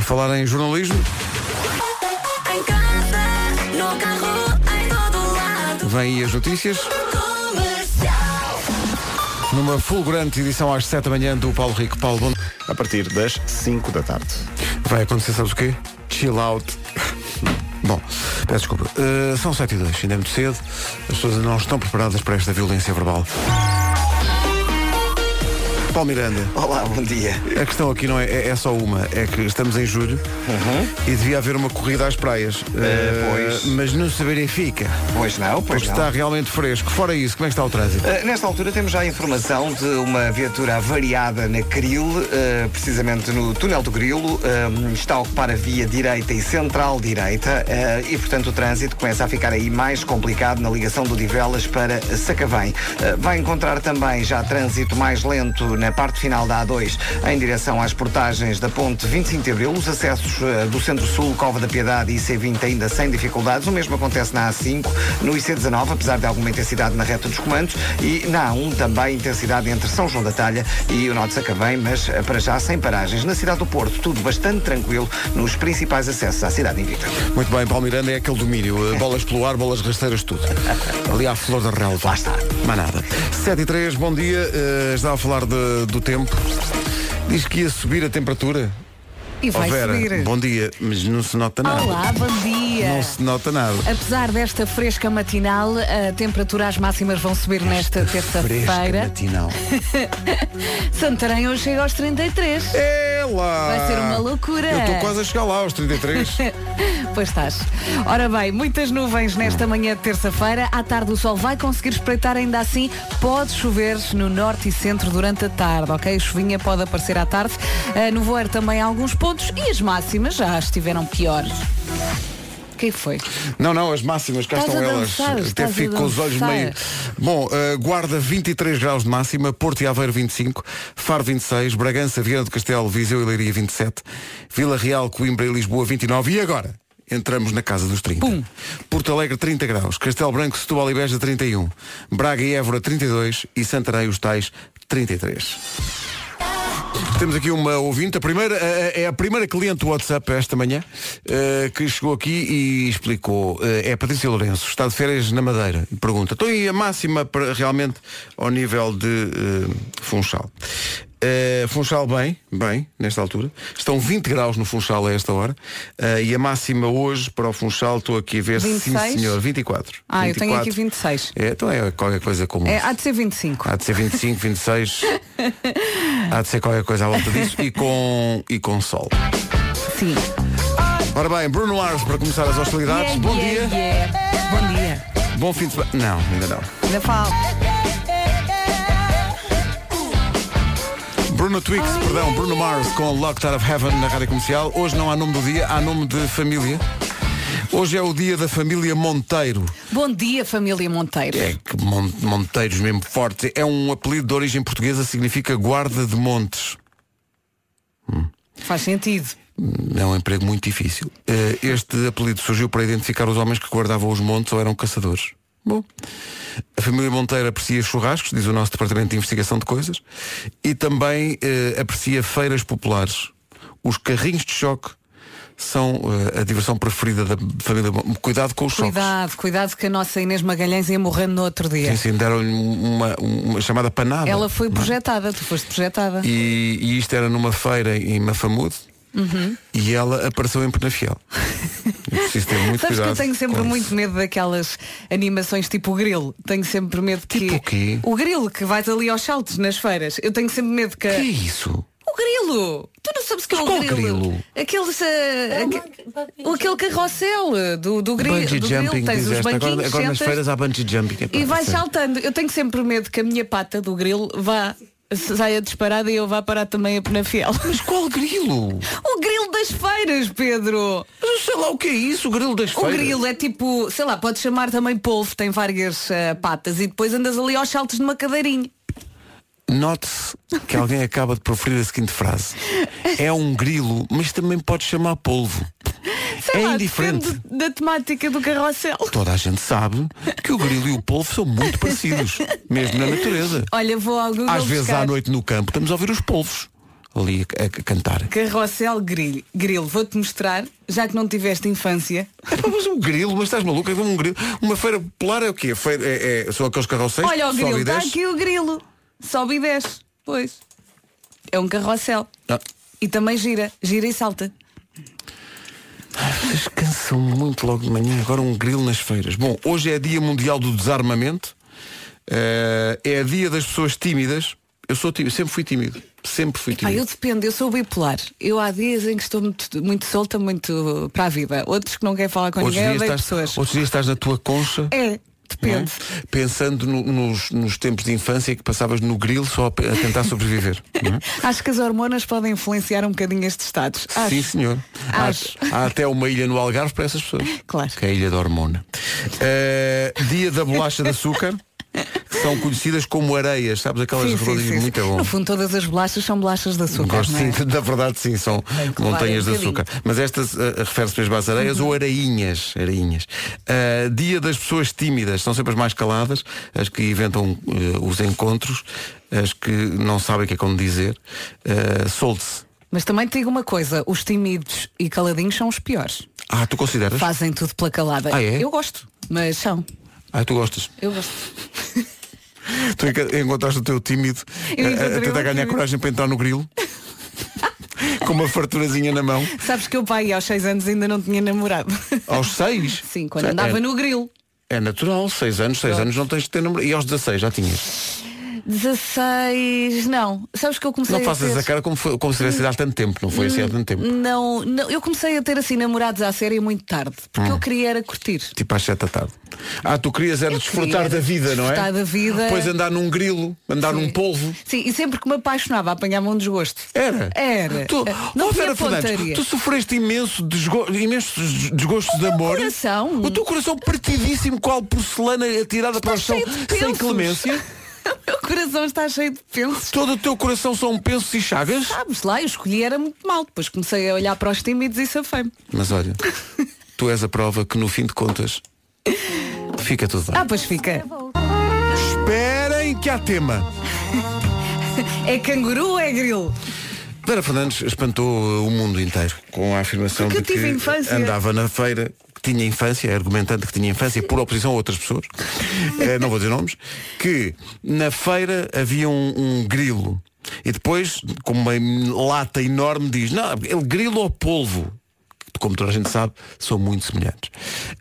Por falar em jornalismo, Em casa, no carro, em todo lado. vêm aí as notícias. Comercial. Numa fulgurante edição às 7 da manhã do Paulo Rico. Paulo, bom... a partir das 5 da tarde. vai acontecer, sabes o quê? Chill out. Bom, peço desculpa. Uh, são 7 e 2, ainda é muito cedo. As pessoas ainda não estão preparadas para esta violência verbal. Paulo Miranda, Olá, bom dia. a questão aqui não é, é, é só uma, é que estamos em julho e devia haver uma corrida às praias. Uhum. Uh, pois. Mas não se verifica. Pois não, pois Porque não. está realmente fresco. Fora isso, como é que está o trânsito? Uh, nesta altura temos já a informação de uma viatura avariada na Cril, uh, precisamente no túnel do Grilo, está a ocupar a via direita e central direita uh, e, portanto, o trânsito começa a ficar aí mais complicado na ligação do Divelas para Sacavém. Vai encontrar também já trânsito mais lento na parte final da A2 em direção às portagens da ponte 25 de Abril, os acessos uh, do Centro-Sul, Cova da Piedade e C20 ainda sem dificuldades. O mesmo acontece na A5, no IC19, apesar de alguma intensidade na reta dos comandos, e na A1 também intensidade entre São João da Talha e o de Sacavém, mas eh, para já sem paragens. Na cidade do Porto, tudo bastante tranquilo nos principais acessos à cidade invicta. Muito bem, Paulo Miranda é aquele domínio. Uh, bolas pelo ar, bolas rasteiras, tudo. Ali à flor da relva. Lá está. Mais nada. 7 e 3, bom dia. Uh, estava a falar de- do tempo. Diz que ia subir a temperatura. E Ó vai Vera, subir. bom dia, mas não se nota nada. Olá, bom dia. Não se nota nada. Apesar desta fresca matinal, a temperatura as máximas vão subir nesta Fresca terça-feira. matinal. Santarém hoje chega aos 33. É lá! Vai ser uma loucura. Eu estou quase a chegar lá aos 33. Pois estás. Ora bem, muitas nuvens nesta manhã de terça-feira. À tarde o sol vai conseguir espreitar ainda assim. Pode chover no norte e centro durante a tarde, ok? Chuvinha pode aparecer à tarde. Ah, no voeiro também há alguns pontos e as máximas já estiveram piores. O que foi? Não, não, as máximas, cá Estás estão elas. Até fico com os olhos meio. Bom, uh, Guarda 23 graus de máxima, Porto e Aveiro 25, Faro 26, Bragança, Viana do Castelo, Viseu e Leiria 27, Vila Real, Coimbra e Lisboa 29. E agora? Entramos na casa dos 30. Pum. Porto Alegre 30 graus, Castelo Branco, Setúbal e Beja 31, Braga e Évora 32 e Santarém os tais 33. Temos aqui uma ouvinte, a primeira, é a primeira cliente do WhatsApp esta manhã, eh, que chegou aqui e explicou. Eh, É a Patrícia Lourenço, está de férias na Madeira. Pergunta, estou aí a máxima para, realmente ao nível de eh, Funchal. Eh, Funchal bem, bem, nesta altura. Estão 20 graus no Funchal a esta hora. Eh, e a máxima hoje para o Funchal, estou aqui a ver, 26? sim senhor, 24. Ah, eu tenho aqui 24. 26. É, então é qualquer coisa como... É, há de ser 25. Há de ser 25, 26. Há de ser qualquer coisa à volta disso e com, e com sol. Sim. Ora bem, Bruno Mars para começar as hostilidades. Yeah, Bom yeah, dia. yeah. Bom dia. Bom fim de semana. Não, ainda não. Ainda falta. Bruno Twix, perdão, Bruno Mars com Locked Out of Heaven na rádio comercial. Hoje não há nome do dia, há nome de família. Hoje é o dia da família Monteiro. Bom dia, família Monteiro. É que mon- Monteiros mesmo forte. É um apelido de origem portuguesa, significa guarda de montes. Faz sentido. É um emprego muito difícil. Eh, Este apelido surgiu para identificar os homens que guardavam os montes ou eram caçadores. Bom. A família Monteiro aprecia churrascos, diz o nosso Departamento de Investigação de Coisas, e também eh, aprecia feiras populares. Os carrinhos de choque são eh, a diversão preferida da família Mon- Cuidado com os choques. Cuidado, cuidado que a nossa Inês Magalhães ia morrendo no outro dia. Sim, sim, deram-lhe uma, uma chamada panada. Ela foi é? projetada, tu foste projetada. E, e isto era numa feira em Mafamude Uhum. e ela apareceu em Penafiel. Preciso ter muito Sabes que cuidado. eu tenho sempre com muito medo daquelas animações tipo o grilo. Tenho sempre medo que. Tipo o quê? O grilo que vais ali aos saltos nas feiras. Eu tenho sempre medo que. Que é isso? O grilo! Tu não sabes o que é o qual grilo? grilo? Aqueles. eh, aque- o aquele carrossel eh, do, do, grilo, Bungee do jumping, grilo. Tens os banquinhos, Agora, agora nas feiras há bungee jumping. Epá, e vais sério. saltando. Eu tenho sempre medo que a minha pata do grilo vá saia disparada e eu vá parar também a penafiel. Mas qual grilo? O grilo das feiras, Pedro! Mas eu sei lá o que é isso, o grilo das O feiras. grilo é tipo, sei lá, podes chamar também polvo, tem várias eh, patas e depois andas ali aos saltos numa cadeirinha. Note-se que alguém acaba de proferir a seguinte frase. É um grilo, mas também pode chamar polvo. Sei É lá, indiferente. depende da temática do carrossel. Toda a gente sabe que o grilo e o polvo são muito parecidos, mesmo na natureza. Olha, vou ao Google Às vezes buscar. à noite no campo estamos a ouvir os polvos. ali a, a cantar. Carrossel grilo. Grilo, vou-te mostrar, já que não tiveste infância. Epá, Mas um grilo, mas estás maluco? É um grilo. Uma feira popular é o quê? Feira, é, é- são aqueles carroceiros Olha o grilo, está aqui o grilo. Sobe e desce. Pois. É um carrossel. Ah, E também gira. Gira e salta. Vocês cansam muito logo de manhã. Agora um grilo nas feiras. Bom, hoje é dia mundial do desarmamento. Eh, é dia das pessoas tímidas. Eu sou tímido, sempre fui tímido. Sempre fui Ah, tímido. eu dependo, eu sou bipolar. Eu há dias em que estou muito, muito solta, muito para a vida. Outros que não querem falar com Outros ninguém, estás, pessoas. outros dias estás na tua concha. É, não é? depende. Pensando no- nos, nos tempos de infância que passavas no grilo só a, tentar sobreviver. é? Acho que as hormonas podem influenciar um bocadinho estes estados. Acho. Sim, senhor. Há, Acho. há até uma ilha no Algarve para essas pessoas. Claro. Que é a ilha da hormona. Eh, dia da bolacha de açúcar, são conhecidas como areias, sabes? Aquelas Sim, rodinhas sim, sim. muito bom. No fundo, todas as bolachas são bolachas de açúcar. Gosto, é? sim, da verdade sim, são montanhas de levar um açúcar. Mas estas eh, refere-se mesmo às areias Uhum. ou arainhas. arainhas. Eh, dia das pessoas tímidas, são sempre as mais caladas, as que inventam eh, os encontros, as que não sabem o que é como dizer. Uh, Solte-se. Mas também te digo uma coisa, os tímidos e caladinhos são os piores. Ah, tu consideras? Fazem tudo pela calada. Ah, é? Eu gosto, mas são. Ah, tu gostas. Eu gosto. Tu encontraste o teu tímido a- a, tentar ganhar tímido. coragem para entrar no grilo. Com uma farturazinha na mão. Sabes que o pai aos seis anos ainda não tinha namorado. Aos seis? Sim, quando É- andava no grilo. É natural, seis anos, seis Pronto. anos não tens de ter namorado. E aos 16 já tinhas. 16, não. Sabes que eu comecei Não a faças ter... a cara como, foi, como se tivesse há tanto tempo, não foi assim há tanto tempo. Não, não, eu comecei a ter assim namorados à série muito tarde, porque Hum. eu queria era curtir. Tipo às 7 da tarde. Ah, tu querias era Eu desfrutar queria da vida, não é? desfrutar da vida. Depois andar num grilo, andar Sim. num polvo. Sim, e sempre que me apaixonava apanhava um desgosto. Era? Era. Tu, não oh, tinha Vera Fernandes, tu sofreste imenso desgo imensos desgostos de amor. coração. O teu coração partidíssimo, qual porcelana atirada para o chão sem clemência. Coração está cheio de pensos. Todo o teu coração são pensos e chagas. Sabes lá, eu escolhi era muito mal. Depois comecei a olhar para os tímidos e safei-me. Mas olha, tu és a prova que no fim de contas fica tudo bem. Ah, pois fica. Esperem que há tema. É canguru ou é grilo? Vera Fernandes espantou o mundo inteiro com a afirmação Porque de que andava na feira que tinha infância, argumentando que tinha infância por oposição a outras pessoas, eh, não vou dizer nomes, que na feira havia um, um grilo e depois, com uma lata enorme, diz, não, ele grilo ou polvo? Como toda a gente sabe, são muito semelhantes.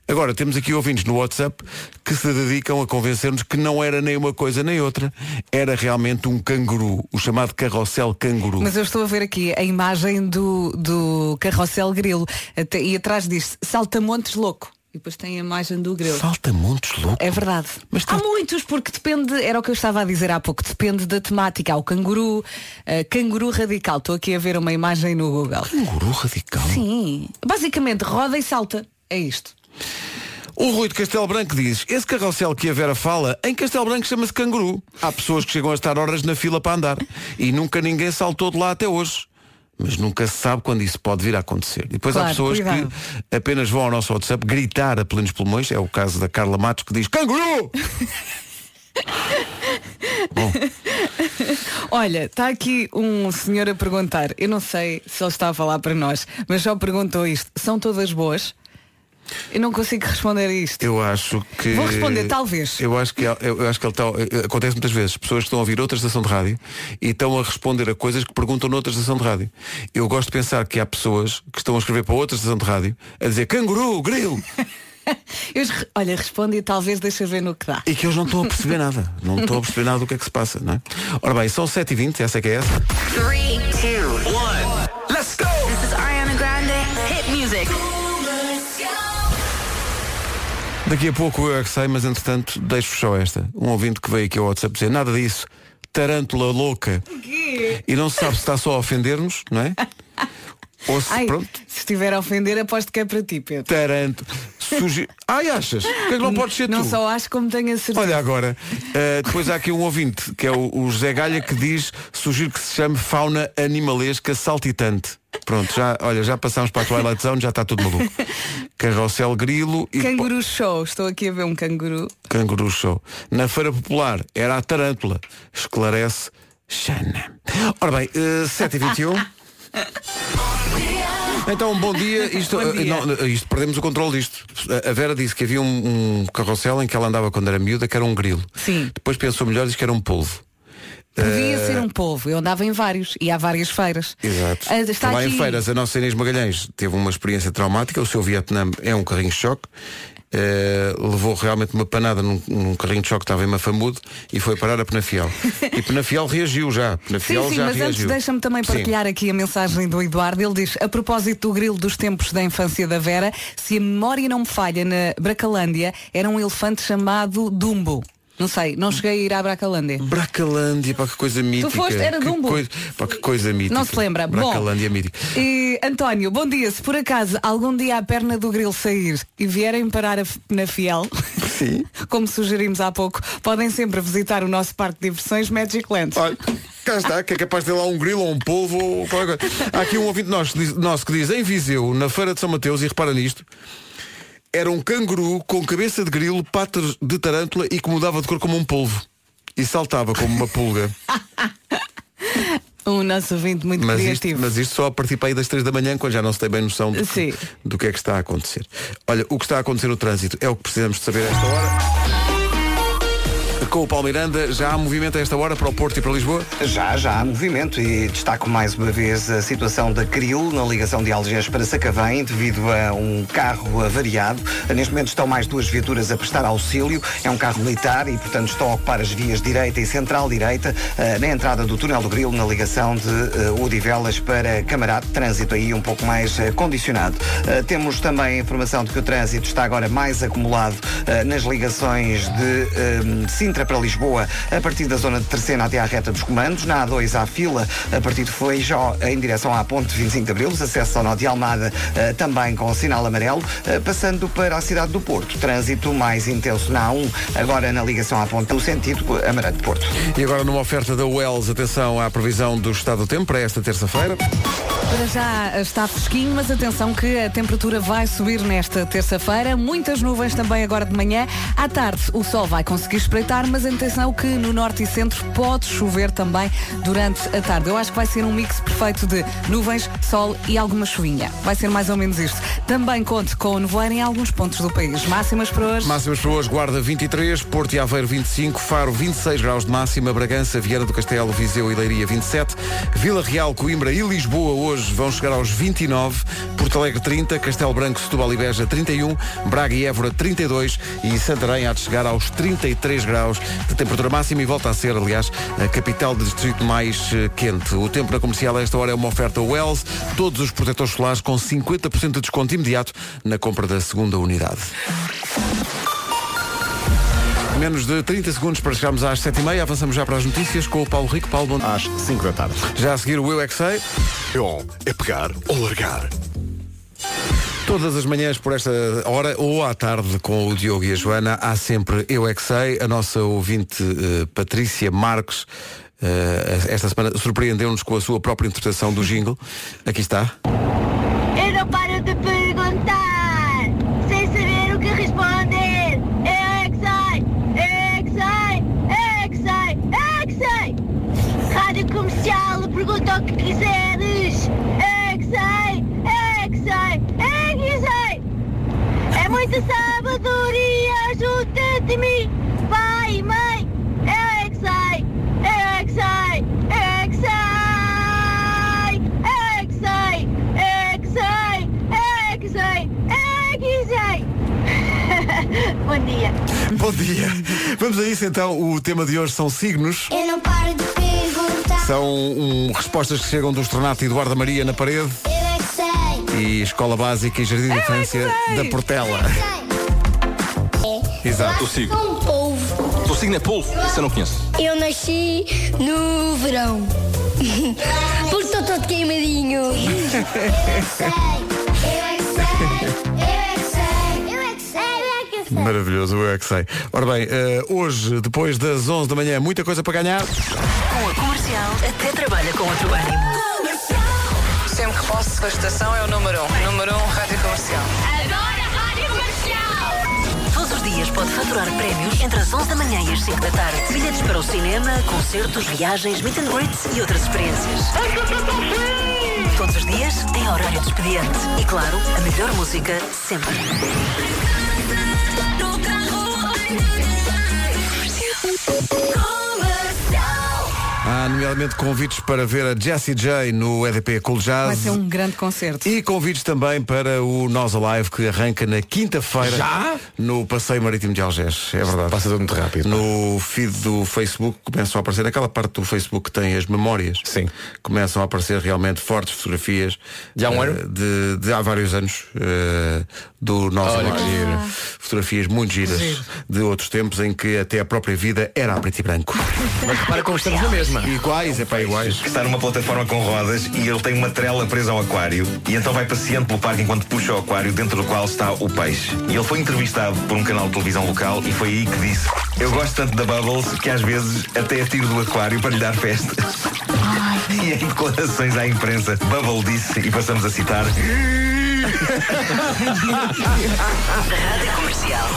Agora, temos aqui ouvintes no WhatsApp que se dedicam a convencer-nos que não era nem uma coisa nem outra. Era realmente um canguru, o chamado carrossel canguru. Mas eu estou a ver aqui a imagem do, do carrossel grilo. E atrás diz Saltamontes louco. E depois tem a imagem do grilo. Falta montes louco. É verdade. Mas tá- Há muitos, porque depende, era o que eu estava a dizer há pouco, depende da temática. Há o canguru, eh, canguru radical. Estou aqui a ver uma imagem no Google. Canguru radical. Sim. Basicamente, roda e salta. É isto. O Rui de Castelo Branco diz, esse carrossel que a Vera fala, em Castelo Branco chama-se canguru. Há pessoas que chegam a estar horas na fila para andar. E nunca ninguém saltou de lá até hoje. Mas nunca se sabe quando isso pode vir a acontecer. E depois há Claro, pessoas cuidado. que apenas vão ao nosso WhatsApp gritar a plenos pulmões. É o caso da Carla Matos que diz canguru! Bom, Olha, está aqui um senhor a perguntar, eu não sei se ele está a falar para nós, mas só perguntou isto. São todas boas? Eu não consigo responder a isto. eu acho que. Vou responder, talvez. Eu acho que, eu, eu acho que ele está. Acontece muitas vezes. Pessoas que estão a ouvir outra estação de rádio e estão a responder a coisas que perguntam noutra estação de rádio. Eu gosto de pensar que há pessoas que estão a escrever para outra estação de rádio a dizer canguru, grilo, Eu, olha, responde e talvez deixa ver no que dá. e que eles não estão a perceber nada. Não estão a perceber nada do que é que se passa, não é? Ora bem, são 7h20, essa é que é essa. Three, two, Daqui a pouco eu é que sei, mas entretanto deixo só esta. Um ouvinte que veio aqui ao WhatsApp dizer nada disso. Tarântula louca. E não se sabe se está só a ofender-nos, não é? Ou se, Ai, pronto, se estiver a ofender, aposto que é para ti, Pedro. Taranto. Sugi... Ai, achas? Por que é que não pode ser Não tu? só acho como tenho a certeza. Olha agora, uh, depois há aqui um ouvinte, que é o, o José Galha, que diz, sugiro que se chame fauna animalesca saltitante. Pronto, já, olha, já passámos para a Twilight Zone, já está tudo maluco. Carrossel grilo e Canguru show. Estou aqui a ver um canguru. canguru show. Na feira popular era a tarântula. Esclarece Xana. Ora bem, eh, 7h21. Então, bom dia. Isto, Bom dia. eh, não, isto perdemos o controle disto. A- Vera disse que havia um, um carrossel em que ela andava quando era miúda, que era um grilo. Sim. Depois pensou melhor e disse que era um polvo. Podia ser um povo. Eu andava em vários e há várias feiras. Exato. Ah, Está Lá aqui... em feiras, a nossa Inês Magalhães teve uma experiência traumática. O seu Vietnã é um carrinho de choque. Eh, levou realmente uma panada num, num carrinho de choque que estava em Mafamudo e foi parar a Penafiel. e Penafiel reagiu já. Sim, Penafiel sim, já mas antes reagiu. deixa-me também Sim. partilhar aqui a mensagem do Eduardo. Ele diz, a propósito do grilo dos tempos da infância da Vera, se a memória não me falha, na Bracalândia era um elefante chamado Dumbo. Não sei, não cheguei a ir à Bracalândia. Bracalândia, para que coisa mítica. foste? Era Dumbo? Coisa, pá, que coisa mítica. Não se lembra. Bracalândia Bom, mítica. E António, bom dia. Se por acaso algum dia a perna do grilo sair e vierem parar a na Fiel, Sim. como sugerimos há pouco, podem sempre visitar o nosso parque de diversões Magic Land. Olha, cá está, que é capaz de ter lá um grilo ou um polvo ou qualquer coisa. Há aqui um ouvinte nosso, nosso que diz, em Viseu, na feira de São Mateus, e repara nisto, era um canguru com cabeça de grilo, patas de tarântula e que mudava de cor como um polvo. E saltava como uma pulga. Um nosso ouvinte muito Mas isto, criativo. mas isto só a partir para aí das 3 da manhã, quando já não se tem bem noção do que, do que é que está a acontecer. Olha, o que está a acontecer no trânsito é o que precisamos de saber a esta hora. Com o Palmeiranda, já há movimento a esta hora para o Porto e para Lisboa? Já, já há movimento e destaco mais uma vez a situação da Cril na ligação de Algés para Sacavém devido a um carro avariado. Neste momento estão mais duas viaturas a prestar auxílio. É um carro militar e, portanto, estão a ocupar as vias direita e central-direita eh, na entrada do túnel do Grilo na ligação de uh, Odivelas para Camarate. Trânsito aí um pouco mais eh, condicionado. Eh, temos também a informação de que o trânsito está agora mais acumulado eh, nas ligações de eh, Sintra para Lisboa a partir da zona de Terceira até à reta dos comandos. Na A2 há fila a partir de Feijó em direção à ponte 25 de Abril. Os acessos ao nó de Almada eh, também com sinal amarelo. Eh, passando para a cidade do Porto. Trânsito mais intenso na A1 agora na ligação à ponte no sentido Amarante-Porto. E agora numa oferta da Wells, atenção à previsão do estado do tempo para esta terça-feira. Para já está fresquinho, mas atenção que a temperatura vai subir nesta terça-feira. Muitas nuvens também agora de manhã. À tarde o sol vai conseguir espreitar, mas atenção que no norte e centro pode chover também durante a tarde. Eu acho que vai ser um mix perfeito de nuvens, sol e alguma chuvinha. Vai ser mais ou menos isto. Também conto com nevoeiro em alguns pontos do país. Máximas para hoje. Máximas para hoje, Guarda 23, Porto e Aveiro 25, Faro 26 graus de máxima, Bragança, Vieira do Castelo, Viseu e Leiria 27, Vila Real, Coimbra e Lisboa hoje vão chegar aos 29, Porto Alegre 30, Castelo Branco, Setúbal e Beja 31, Braga e Évora 32 e Santarém há de chegar aos 33 graus de temperatura máxima e volta a ser, aliás, a capital do distrito mais eh, quente. O tempo na comercial a esta hora é uma oferta Wells, todos os protetores solares com 50% de desconto imediato na compra da segunda unidade. Menos de 30 segundos para chegarmos às 7h30. Avançamos já para as notícias com o Paulo Rico. Paulo, bom às 5 da tarde. Já a seguir o Eu é que Sei. On é pegar ou largar. Todas as manhãs por esta hora ou à tarde com o Diogo e a Joana há sempre Eu é que Sei. A nossa ouvinte eh, Patrícia Marques eh, esta semana surpreendeu-nos com a sua própria interpretação do jingle. Aqui está. Eu não paro de perguntar, sem saber o que responder. Eu é que sei, eu é que sei, eu é que sei, eu é que sei. Rádio comercial, pergunta o que quiseres. Eu é que sei, eu é que sei, eu é que sei. É muita sabedoria junto de mim, pai e mãe. Eu é que sei, eu é que sei, eu é que sei. Eu é que sei, eu é que sei, eu é que sei, eu é que sei. Bom dia. Bom dia. Vamos a isso então. O tema de hoje são signos. Eu não paro de perguntar. São um, respostas que chegam do Estornato Eduardo Maria na parede e Escola Básica e Jardim de Infância da Portela. Exato. O signo. Um polvo. O teu signo é polvo. Isso eu não conheço. Eu nasci no verão. Porque estou todo queimadinho. Eu é que sei. Eu é que sei. Eu é que sei. Eu é que sei. Eu é que sei. Maravilhoso, eu é que sei. Ora bem, eh, hoje, depois das 11 da manhã, muita coisa para ganhar. Com a comercial, até trabalha com outro ânimo. Sempre que posso, a estação é o número 1. Um. Número 1, um, rádio comercial. Adoro a rádio comercial. Todos os dias, pode faturar prémios entre as 11 da manhã e as 5 da tarde. Bilhetes para o cinema, concertos, viagens, meet and greets e outras experiências. Todos os dias em horário de expediente. E claro, a melhor música sempre. Há, nomeadamente, convites para ver a Jessie J no EDP Cool Jazz. Vai ser um grande concerto. E convites também para o Nós Alive que arranca na quinta-feira Já? no Passeio Marítimo de Algés. É verdade. Passa tudo muito rápido. No feed do Facebook começam a aparecer, naquela parte do Facebook que tem as memórias. Sim. Começam a aparecer realmente fortes fotografias. Já há um eh, ano? De, de há vários anos eh, do nosso Olha, Alive. Fotografias muito giras de outros tempos em que até a própria vida era a preto e branco. Mas repara como estamos na mesma. Iguais, é para iguais. que está numa plataforma com rodas e ele tem uma trela presa ao aquário e então vai passeando pelo parque enquanto puxa o aquário dentro do qual está o peixe. E ele foi entrevistado por um canal de televisão local e foi aí que disse Eu gosto tanto da Bubbles que às vezes até a tiro do aquário para lhe dar festa. e em declarações à imprensa, Bubble disse, e passamos a citar Rádio Comercial.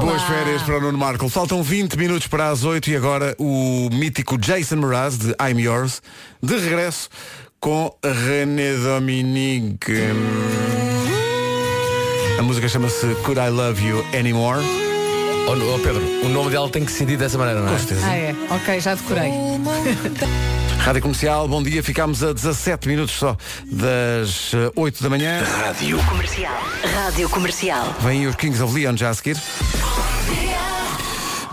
Boas férias para o Nuno Marco. Faltam 20 minutos para as 8 e agora o mítico Jason Mraz de I'm Yours de regresso com René Dominique. A música chama-se Could I Love You Anymore? Oh, oh, Pedro, o nome dela tem que se sentir dessa maneira, não é? Ah, é? Ok, já decorei. Rádio Comercial, bom dia. Ficámos a 17 minutos só das eh, 8 da manhã. Rádio Comercial. Rádio Comercial. Vêm aí os Kings of Leon já a seguir.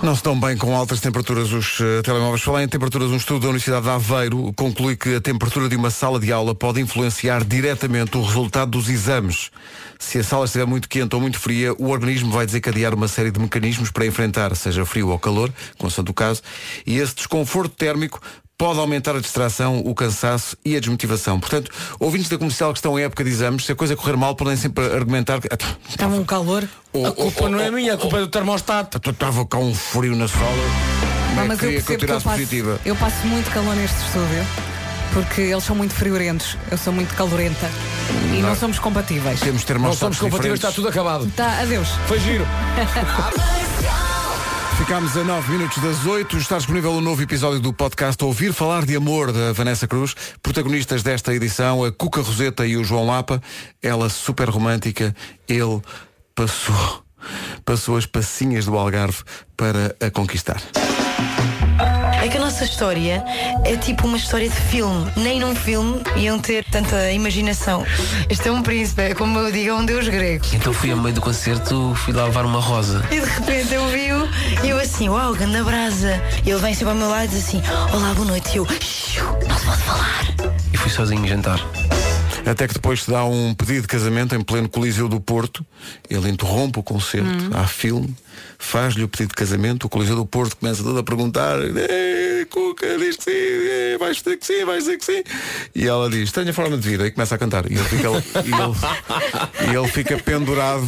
Não se dão bem com altas temperaturas os eh, telemóveis. Falar em temperaturas, um estudo da Universidade de Aveiro conclui que a temperatura de uma sala de aula pode influenciar diretamente o resultado dos exames. Se a sala estiver muito quente ou muito fria, o organismo vai desencadear uma série de mecanismos para enfrentar, seja frio ou calor, consoante o caso, e esse desconforto térmico pode aumentar a distração, o cansaço e a desmotivação. Portanto, ouvintes da comercial que estão em época de exames, se a coisa correr mal, podem sempre argumentar que "Ah, Estava um calor. A culpa não é minha, a culpa é do termostato. estava cá um frio na sala. Não, é mas eu queria que eu que eu tirasse passo, positiva. eu passo muito calor neste estúdio. Porque eles são muito friorentos. Eu sou muito calorenta. E não, somos compatíveis. Temos Não termostatos somos compatíveis, diferentes. está tudo acabado. Tá, adeus. Foi giro. Ficámos a 9 minutos das 8. Está disponível um novo episódio do podcast Ouvir Falar de Amor da Vanessa Cruz. Protagonistas desta edição, a Cuca Roseta e o João Lapa. Ela super romântica, ele passou, passou as passinhas do Algarve para a conquistar. É que a nossa história é tipo uma história de filme. Nem num filme iam ter tanta imaginação. Este é um príncipe, é como eu digo, é um deus grego. Então fui a meio do concerto, fui lá levar uma rosa. E de repente eu vi-o e eu assim, uau, ganda brasa. E ele vem sempre ao meu lado e diz assim, olá, boa noite. E eu, "Xiu, não se pode falar. E fui sozinho jantar. Até que depois se dá um pedido de casamento em pleno Coliseu do Porto. Ele interrompe o concerto, há filme, faz-lhe o pedido de casamento. O Coliseu do Porto começa todo a perguntar: "Eh, Cuca, diz que sim, eh, vais dizer que sim, vais dizer que sim. E ela diz: Tenho a forma de vida. E começa a cantar. E ele fica, e ele, e ele fica pendurado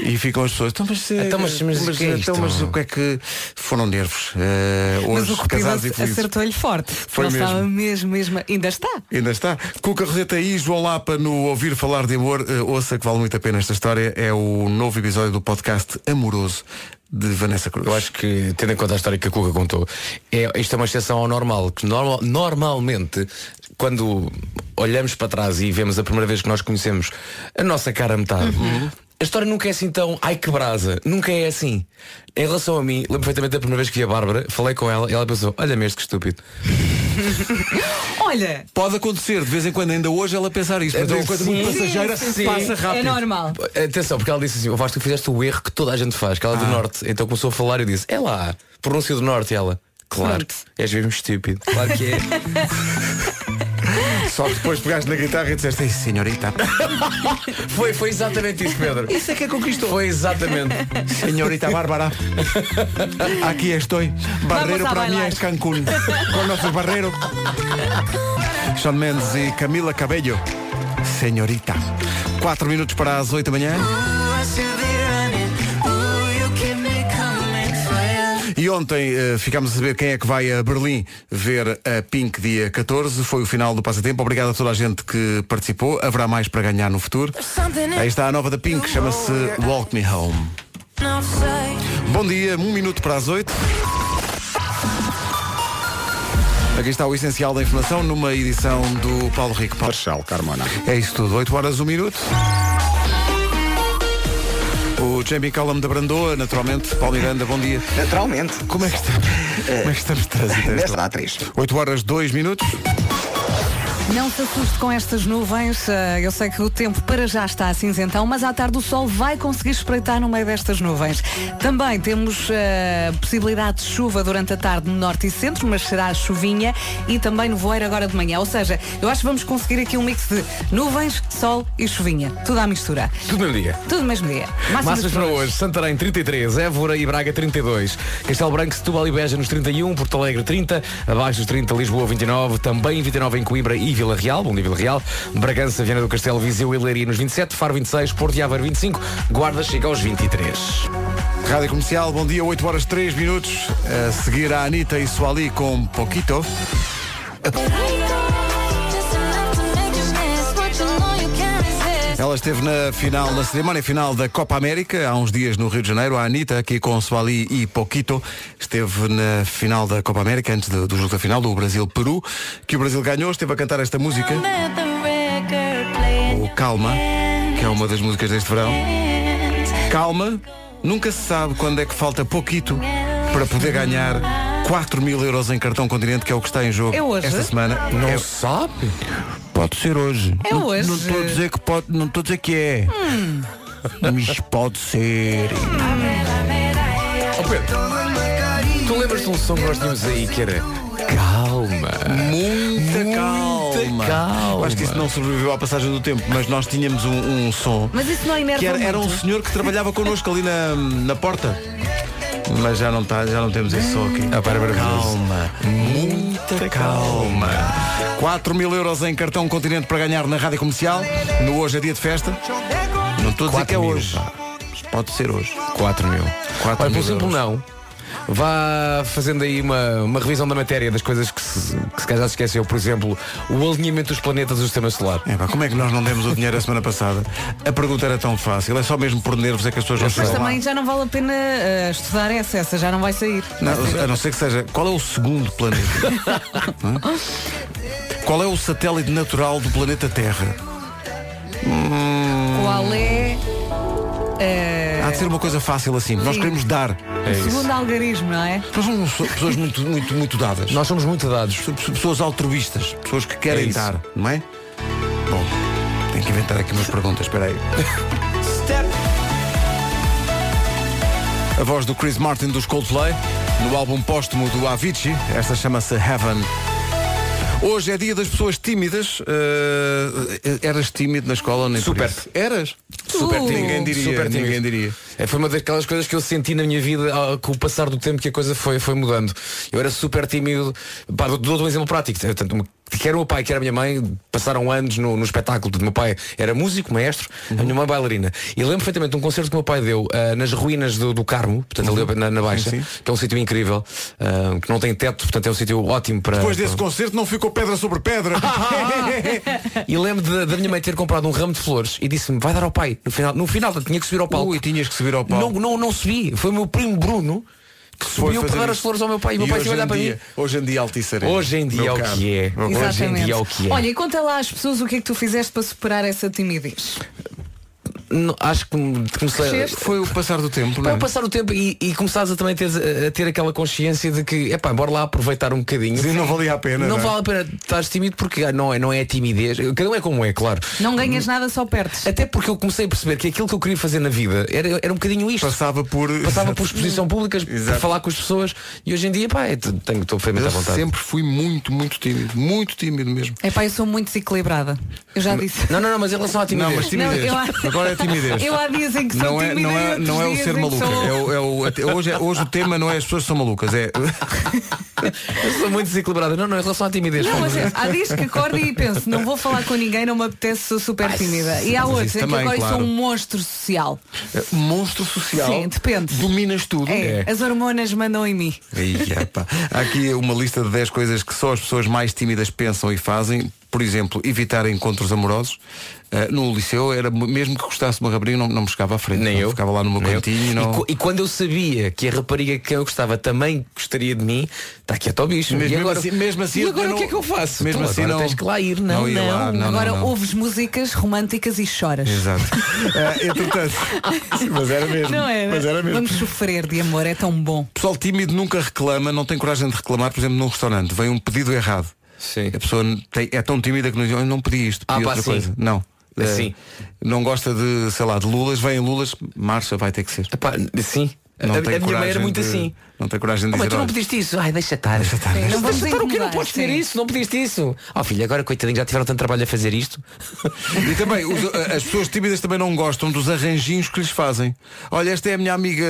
e ficam as pessoas. Então, mas, eh, Então, mas- mas o que é então, isto?" mas o que é que foram nervos? Mas hoje, o Cupido casados e felizes. acertou-lhe forte. Foi Ele estava mesmo. mesmo, mesmo. Ainda está. Ainda está. Cuca Roseta e João Lapa no Ouvir Falar de Amor. Eh, ouça que vale muito a pena esta história. É o novo episódio do podcast Amoroso de Vanessa Cruz. Eu acho que, tendo em conta a história que a Cuca contou, é, isto é uma exceção ao normal, que normal- normalmente, quando olhamos para trás e vemos a primeira vez que nós conhecemos a nossa cara metade, a história nunca é assim tão ai que brasa, nunca é assim. Em relação a mim, lembro perfeitamente da primeira vez que vi a Bárbara, falei com ela e ela pensou, olha-me este que estúpido. Olha, Pode acontecer, de vez em quando, ainda hoje, ela pensar isto, mas é uma coisa Sim, muito passageira, sim, sim. passa é rápido. normal. Atenção, porque ela disse assim, o Vasco, tu fizeste o erro que toda a gente faz, que ela é do norte. Então começou a falar e eu disse, é lá, pronúncia do norte, e ela. Claro, Pronto. és mesmo estúpido. Claro que é. Só que depois pegaste na guitarra e disseste, Ei, senhorita, foi, foi exatamente isso, Pedro. isso é que conquistou. Foi exatamente. Senhorita Bárbara, aqui estou. Barreiro a para bailar. es Cancún. ¿Conoces Barreiro? Sean Mendes e Camila Cabello. Senhorita. Quatro minutos para as oito da manhã. E ontem eh, ficámos a saber quem é que vai a Berlim ver a Pink dia 14. Foi o final do passatempo. Obrigado a toda a gente que participou. Haverá mais para ganhar no futuro. Aí está a nova da Pink, chama-se Walk Me Home. Bom dia, um minuto para as oito. Aqui está o essencial da informação numa edição do Paulo Rico. Marshal Carmona. É isso tudo, 8 horas, 1 minuto. O Jamie Callum da Brandoa, naturalmente. Paulo Miranda, bom dia. Naturalmente. Como é que está? Como é que estamos de trânsito? Nesta dá três. 8 horas, 2 minutos. Não se assuste com estas nuvens. eh, Eu sei que o tempo para já está cinzentão, mas à tarde o sol vai conseguir espreitar no meio destas nuvens. Também temos eh, possibilidade de chuva durante a tarde no norte e centro, mas será chuvinha e também nevoeiro agora de manhã. Ou seja, eu acho que vamos conseguir aqui um mix de nuvens, sol e chuvinha. Tudo à mistura. Tudo no mesmo dia. Tudo no mesmo dia. Máximas Máximas para hoje, Santarém 33, Évora e Braga 32, Castelo Branco, Setúbal e Beja nos 31, Porto Alegre 30, abaixo dos 30, Lisboa 29, também 29 em Coimbra e Vila Real, bom dia Vila Real, Bragança, Viana do Castelo, Viseu e Leiria nos 27, Faro 26, Porto e Aveiro 25, Guarda chega aos 23. Rádio Comercial, bom dia, 8 horas 3 minutos. A seguir a Anitta e Suali com Poquito. Ela esteve na final, na cerimónia final da Copa América, há uns dias no Rio de Janeiro. A Anitta, aqui com Suali e Poquito, esteve na final da Copa América, antes do, do jogo da final, do Brasil-Peru, que o Brasil ganhou, esteve a cantar esta música, o Calma, que é uma das músicas deste verão. Calma, nunca se sabe quando é que falta pouquito para poder ganhar 4 mil euros em cartão continente, que é o que está em jogo É hoje? esta semana. Não É- sabe? Pode ser hoje. É Não- hoje. Não estou a dizer que pode, não estou a dizer que é. Mas pode ser. Oh, Pedro, tu lembras de um som que nós tínhamos aí que era Calma. Muita calma. calma. Eu Acho que isso não sobreviveu à passagem do tempo, mas nós tínhamos um, um som Mas isso não é que era, era um muito? senhor que trabalhava connosco ali na, na porta. Mas já não, tá, já não temos esse som aqui. Para, para, calma, muita calma. 4 mil euros em cartão continente para ganhar na rádio comercial. No hoje é dia de festa. Não estou a dizer que é 4 mil, hoje. pá. Pode ser hoje. 4 mil. 4 Olha, mil por simples euros. não. Vá fazendo aí uma, uma revisão da matéria das coisas que se, que se calhar já se esqueceu. Por exemplo, o alinhamento dos planetas do sistema solar. É, pá, como é que nós não demos o dinheiro a semana passada? A pergunta era tão fácil. É só mesmo por nervos é que as pessoas não Mas também já não vale a pena eh, estudar essa, essa já não vai sair. Não, a não ser que seja. Qual é o segundo planeta? Hã? Qual é o satélite natural do planeta Terra? Qual é eh, Há de ser uma coisa fácil assim. Nós Sim. queremos dar. o segundo algarismo, não é? Nós somos pessoas muito, muito, muito dadas. Nós somos muito dados. Somos pessoas altruístas. Pessoas que É querem isso. dar, não é? Bom, tenho que inventar aqui umas perguntas. Espera aí. A voz do Chris Martin dos Coldplay no álbum póstumo do Avicii. Esta chama-se Heaven. Hoje é dia das pessoas tímidas. Eh, eras tímido na escola? Nem por Super. Eras? Super tímido. Ninguém diria. Super tímido. ninguém diria. É, foi uma daquelas coisas que eu senti na minha vida ah, com o passar do tempo que a coisa foi, foi mudando. Eu era super tímido. Pá, dou- dou-te um exemplo prático. Uma- quer o meu pai, quer a minha mãe, passaram anos no, no espetáculo. O meu pai era músico, maestro, a minha mãe bailarina. E lembro perfeitamente de um concerto que o meu pai deu ah, nas ruínas do, do Carmo, portanto ali na, na Baixa, Sim, sim. que é um sítio incrível, ah, que não tem teto, portanto é um sítio ótimo para. Depois desse para- concerto não ficou pedra sobre pedra. E lembro da minha mãe ter comprado um ramo de flores e disse-me, vai dar ao pai. No final, no final tinha que subir ao palco. Ui, tinhas que subir ao palco. Não, não, não subi. Foi o meu primo Bruno que subiu para dar as flores ao meu pai. E o meu pai hoje se olhar em para dia, mim. Hoje em dia Altice Arena. Hoje em dia é o que é. Meu Hoje em Exatamente. dia é o que é. Olha, e conta lá às pessoas o que é que tu fizeste para superar essa timidez. Não, acho que comecei. Foi o passar do tempo, não Para é? passar o tempo e, e começares a também ter, a ter aquela consciência de que, epá, bora lá aproveitar um bocadinho. Sim, não valia a pena. Não não é? vale a pena estar tímido porque ah, não é, não é timidez. Cada um é como é, claro. Não ganhas nada, só perdes. Até porque eu comecei a perceber que aquilo que eu queria fazer na vida era, era um bocadinho isto. Passava por. Passava por exposição pública, por Exato. falar com as pessoas e hoje em dia, pá, é, tenho, estou perfeitamente à vontade. sempre fui muito, muito tímido. Muito tímido mesmo. É pá, eu sou muito desequilibrada. Eu já disse. Não, não, não, mas em relação à timidez. Não, mas timidez. Não, eu- Agora é timidez. Eu há dias em que sou Não é, tímida não é, não é o ser maluca. sou- É o, é o- hoje, é- hoje o tema não é as pessoas que são malucas. É. Eu sou muito desequilibrada. Não, não, em relação à timidez. Não, mas é, há dias que acordo e penso, não vou falar com ninguém, não me apetece, sou super tímida. E há outros em que agora claro. sou um monstro social. Monstro social. Sim, depende. Dominas tudo. É, as hormonas mandam em mim. Epá. Há aqui uma lista de 10 coisas que só as pessoas mais tímidas pensam e fazem. Por exemplo, evitar encontros amorosos. Uh, no liceu era mesmo que gostasse de uma rapariga não, não me chegava à frente. Nem eu. Ficava lá cantinho. E, Não... co- e quando eu sabia que a rapariga que eu gostava também gostaria de mim, está quieto ao bicho. Mesmo e agora, assim- mesmo assim, e agora eu o que não- é que eu faço? mesmo Então, assim agora não- tens que lá ir. Não, não não. lá, não, Agora não, não. ouves músicas românticas e choras. Exato. Uh, entretanto, mas era mesmo. Não é? Mas era mesmo. Vamos sofrer de amor, é tão bom. pessoal tímido nunca reclama, não tem coragem de reclamar, por exemplo, num restaurante, vem um pedido errado. Sim. A pessoa tem- é tão tímida que não diz, "Eu não pedi isto, pedi Ah, pá, outra sim. coisa. Não. Eh, Assim. não gosta de, sei lá, de lulas, vem lulas, marcha, vai ter que ser. Epá, sim. Não a, a minha mãe era muito de- assim. Não tem coragem de Oh, mas dizer. tu não "Olha, pediste isso. Ai, deixa estar. Deixa estar, deixa Não Deixa estar o quê? Não podes sim. isso, não pediste isso. Oh filho, agora coitadinho, já tiveram tanto trabalho a fazer isto. E também, os- as pessoas tímidas também não gostam dos arranjinhos que lhes fazem. Olha, esta é a minha amiga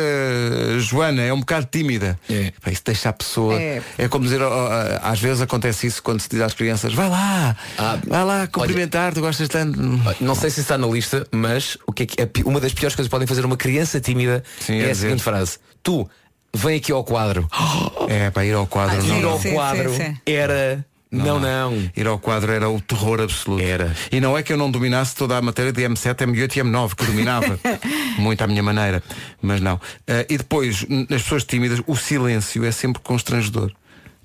Joana, é um bocado tímida. É. Pá, Isso deixa a pessoa. É. É, como dizer, ó, ó, às vezes acontece isso quando se diz às crianças, vai lá, Ah, vai lá cumprimentar, tu gostas tanto. Não sei se está na lista, mas o que é que é uma das piores coisas que podem fazer uma criança tímida Sim, é é a seguinte frase. Tu, vem aqui ao quadro. É, para ir ao quadro Ah, não. Ir ao sim, quadro sim, sim. era. Não, não. Ir ao quadro era o terror absoluto. Era. E não é que eu não dominasse toda a matéria de M7, M8 e M9, que dominava. muito à minha maneira. Mas não. Ah, e depois, nas pessoas tímidas, o silêncio é sempre constrangedor.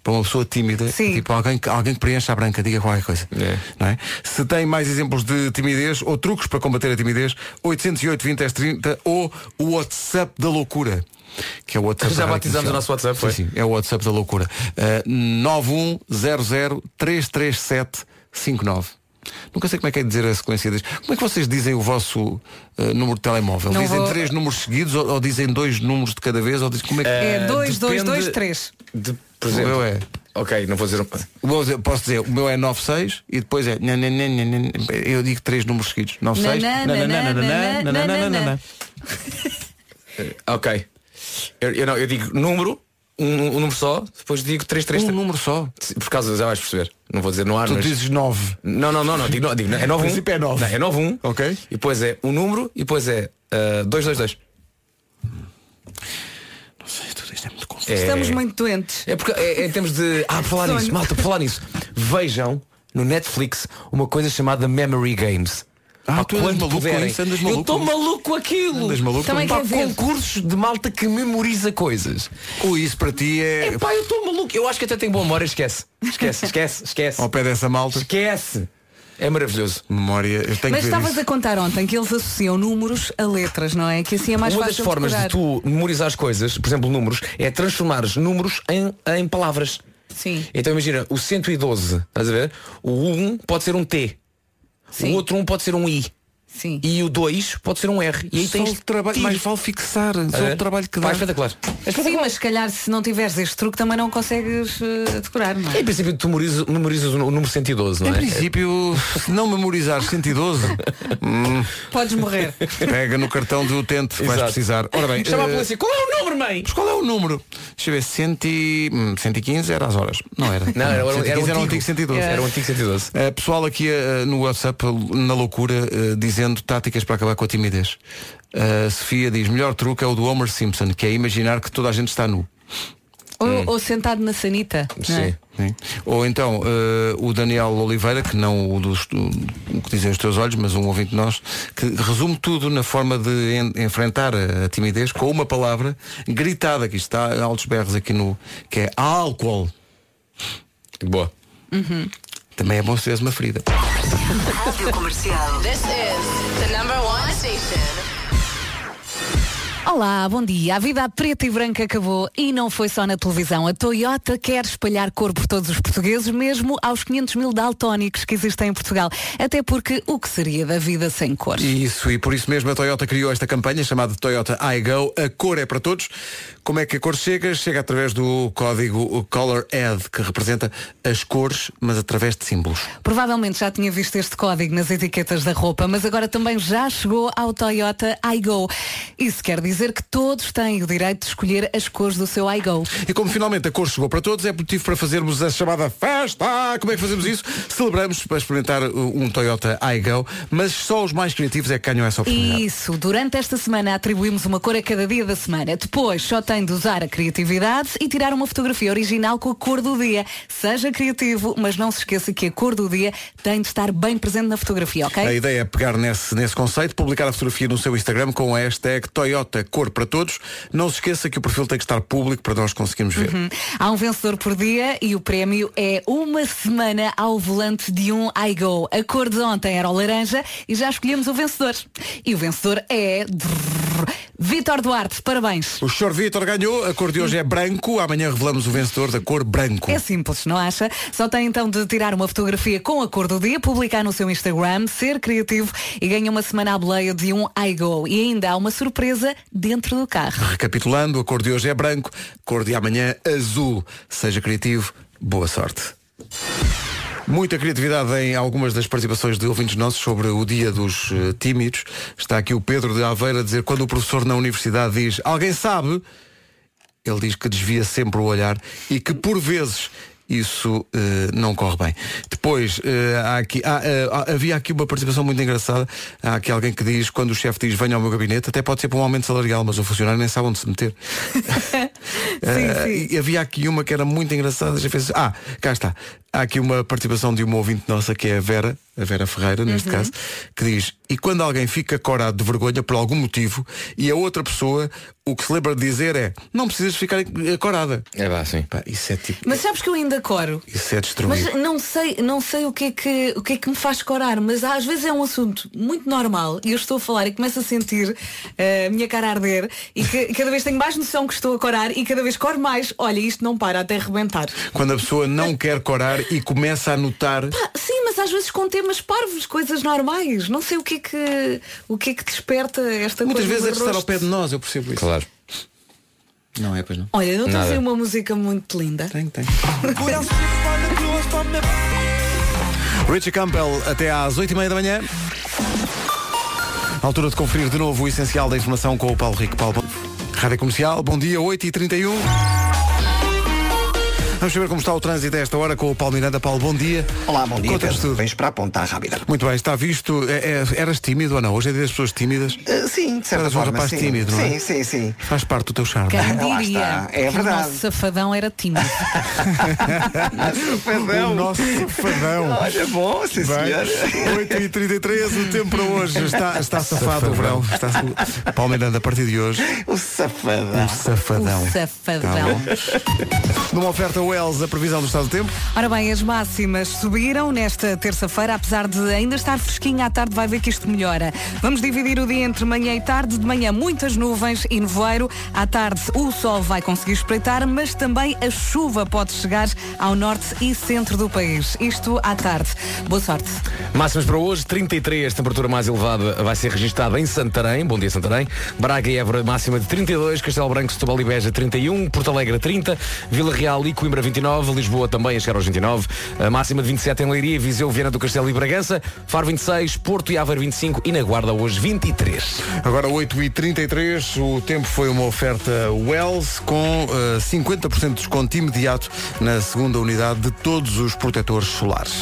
Para uma pessoa tímida, Sim. tipo alguém, que- alguém que preencha a branca, diga qualquer coisa. É. Não é? Se tem mais exemplos de timidez ou truques para combater a timidez, 808 20 10 30 ou o WhatsApp da loucura. Que é o WhatsApp Já batizamos o nosso WhatsApp, foi? Sim, sim, é o WhatsApp da loucura. Uh, 910033759. Nunca sei como é que é dizer a sequência disto. Como é que vocês dizem o vosso uh, número de telemóvel? Não dizem vou- três números seguidos ou, ou dizem dois números de cada vez? Ou dizem, como é que É Eh, 2, 2, depende 2, 3. De, por O exemplo, meu é. Ok, não vou dizer. um- o meu- eu posso dizer, o meu é 96 e depois é. Eu digo três números seguidos. 96. Nanã, nanã, nanã, nanã, nanã. Ok. Eu, eu não, eu digo número, um, um número só, depois digo 3, 3, Um número só. Por causa, já vais perceber. Não vou dizer no ar, Tu mas... dizes 9. Não, não, não, não, digo, não, digo é 9 O princípio é nove. Não, é 9 1. Ok. E depois é um número e depois é uh, 222. Não sei, tudo isto é muito confuso. É, Estamos muito doentes. é porque é, é em termos de. Ah, por falar Sonho. nisso, malta, por falar nisso. Vejam no Netflix uma coisa chamada Memory Games. Ah, Pá, tu andas quando maluco com puderem. isso, andas Eu maluco estou com isso. maluco com aquilo. Andas maluco Também Pá, quer ver. concursos de malta que memoriza coisas. Ou isso para ti é. Epá, eu estou maluco. Eu acho que até tenho boa memória. Esquece. Esquece, esquece, esquece. Ao pé dessa malta. Esquece. É maravilhoso. Memória. Eu tenho Mas que ver estavas isso. a contar ontem que eles associam números a letras, não é? Que assim é mais Uma das fácil formas de tu memorizar as coisas, por exemplo, números, é transformares números em, em palavras. Sim. Então imagina, o 112, estás a ver? O 1 pode ser um T. Sim. O outro 1 pode ser um I. Sim. E o 2 pode ser um R. E aí Só tens trabalho, mais vale fixar. Só o trabalho que Pá, dá. é espetacular. É Sim, mas se calhar se não tiveres este truque também não consegues eh, decorar, não é? Em princípio, tu memorizas, memorizas o número 112, não Em é? princípio, se não memorizares 112, hum, Podes morrer. pega no cartão do utente, vais Exato. precisar. Ora bem, Chama a eh, polícia. Qual é o número, mãe? mas qual é o número? Deixa eu ver, 100 e, hum, 115 era às horas. Não era. Não, era, era, 115 era, era um o antigo 112. Era o antigo 112. Uh, pessoal aqui uh, no WhatsApp, uh, na loucura, uh, dizendo táticas para acabar com a timidez. Uh, Sofia diz, melhor truque é o do Homer Simpson, que é imaginar que toda a gente está nu. Ou, ou sentado na sanita. não é? Sim. Sim. Ou então uh, o Daniel Oliveira, que não o, dos, do, o que dizem os teus olhos, mas um ouvinte nosso, que resume tudo na forma de en- enfrentar a, a timidez com uma palavra gritada, que isto está a altos berros aqui no. que é álcool. Boa. Também é bom se uma ferida. Olá, bom dia. A vida preta e branca acabou e não foi só na televisão. A Toyota quer espalhar cor por todos os portugueses, mesmo aos 500 mil daltónicos que existem em Portugal. Até porque o que seria da vida sem cor? Isso, e por isso mesmo a Toyota criou esta campanha chamada Toyota iGo. A cor é para todos. Como é que a cor chega? Chega através do código Color Ed, que representa as cores, mas através de símbolos. Provavelmente já tinha visto este código nas etiquetas da roupa, mas agora também já chegou ao Toyota iGo. Isso quer dizer que todos têm o direito de escolher as cores do seu iGo. E como finalmente a cor chegou para todos, é motivo para fazermos a chamada festa. Como é que fazemos isso? Celebramos para experimentar uh, um Toyota iGo, mas só os mais criativos é que ganham essa oportunidade. Isso, durante esta semana atribuímos uma cor a cada dia da semana. Depois só tem tem de usar a criatividade e tirar uma fotografia original com a cor do dia. Seja criativo, mas não se esqueça que a cor do dia tem de estar bem presente na fotografia, ok? A ideia é pegar nesse, nesse conceito, publicar a fotografia no seu Instagram com a hashtag Toyota Cor para Todos. Não se esqueça que o perfil tem que estar público para nós conseguirmos ver. Uhum. Há um vencedor por dia e o prémio é uma semana ao volante de um iGo. A cor de ontem era o laranja e já escolhemos o vencedor. E o vencedor é Vitor Duarte. Parabéns. O Sr. Vitor ganhou, a cor de hoje é branco, amanhã revelamos o vencedor da cor branco. É simples, não acha? Só tem então de tirar uma fotografia com a cor do dia, publicar no seu Instagram, ser criativo e ganha uma semana à boleia de um iGo. E ainda há uma surpresa dentro do carro. Recapitulando, a cor de hoje é branco, cor de amanhã azul. Seja criativo, boa sorte. Muita criatividade em algumas das participações de ouvintes nossos sobre o dia dos eh, tímidos. Está aqui o Pedro de Aveira a dizer quando o professor na universidade diz alguém sabe, ele diz que desvia sempre o olhar e que por vezes isso eh, não corre bem. Depois, eh, há aqui, há, há- havia aqui uma participação muito engraçada. Há aqui alguém que diz, quando o chefe diz venha ao meu gabinete, até pode ser para um aumento salarial, mas o funcionário nem sabe onde se meter. Eh, E havia aqui uma que era muito engraçada. já fez- Ah, cá está. Há aqui uma participação de uma ouvinte nossa que é a Vera, a Vera Ferreira, neste Uhum. caso, que diz, e quando alguém fica corado de vergonha por algum motivo e a outra pessoa o que se lembra de dizer é não precisas ficar eh, corada. É vá, sim. isso é tipo. Mas sabes que eu ainda coro. Isso é destruir. Mas não sei, não sei o que, é que, o que é que me faz corar, mas às vezes é um assunto muito normal e eu estou a falar e começo a sentir eh, a minha cara a arder e que cada vez tenho mais noção que estou a corar e cada vez coro mais. Olha, isto não para até arrebentar. Quando a pessoa não quer corar e começa a notar. Pá, sim, mas às vezes com temas parvos, coisas normais. Não sei o que é que, o que, é que desperta esta Muitas coisa vezes é de estar ao pé de nós, eu percebo isso. Claro. Não é, pois não. Olha, não tem uma música muito linda. Tem, tem. Richie Campbell até às 8h30 da manhã. Altura de conferir de novo o essencial da informação com o Paulo Rico. Paulo, Rádio Comercial, bom dia, 8h31. Vamos saber como está o trânsito a esta hora com o Paulo Miranda. Paulo, bom dia. Olá, bom dia. Conta-nos Pedro. tudo. Vens para a ponta rápida. Muito bem, está visto. É- é- eras tímido ou não? Hoje é dia das pessoas tímidas? Uh, sim, de certa Eras um forma, rapaz sim. tímido, não é? Sim, sim, sim. Faz parte do teu charme. Quem Lá diria está. É que o verdade. nosso safadão era tímido. O nosso safadão. Olha, bom, sim, senhor. 8h33, o tempo para hoje está, está safado o verão. Está, Paulo Miranda, a partir de hoje. O safadão. O safadão. O safadão. Tá. Numa oferta Wells, a previsão do estado do tempo. Ora bem, as máximas subiram nesta terça-feira, apesar de ainda estar fresquinho à tarde, vai ver que isto melhora. Vamos dividir o dia entre manhã e tarde. De manhã, muitas nuvens e nevoeiro. À tarde, o sol vai conseguir espreitar, mas também a chuva pode chegar ao norte e centro do país. Isto à tarde. Boa sorte. Máximas para hoje, 33, temperatura mais elevada vai ser registada em Santarém, bom dia Santarém, Braga e Évora máxima de 32, Castelo Branco, Setúbal e Beja 31, Porto Alegre 30, Vila Real e Coimbra 29, Lisboa também a chegar aos 29, a máxima de 27 em Leiria, Viseu, Viana do Castelo e Bragança, Faro 26, Porto e Aveiro 25 e na Guarda hoje 23. Agora 8h33, o tempo foi uma oferta Wells com eh, 50% de desconto imediato na segunda unidade de todos os protetores solares.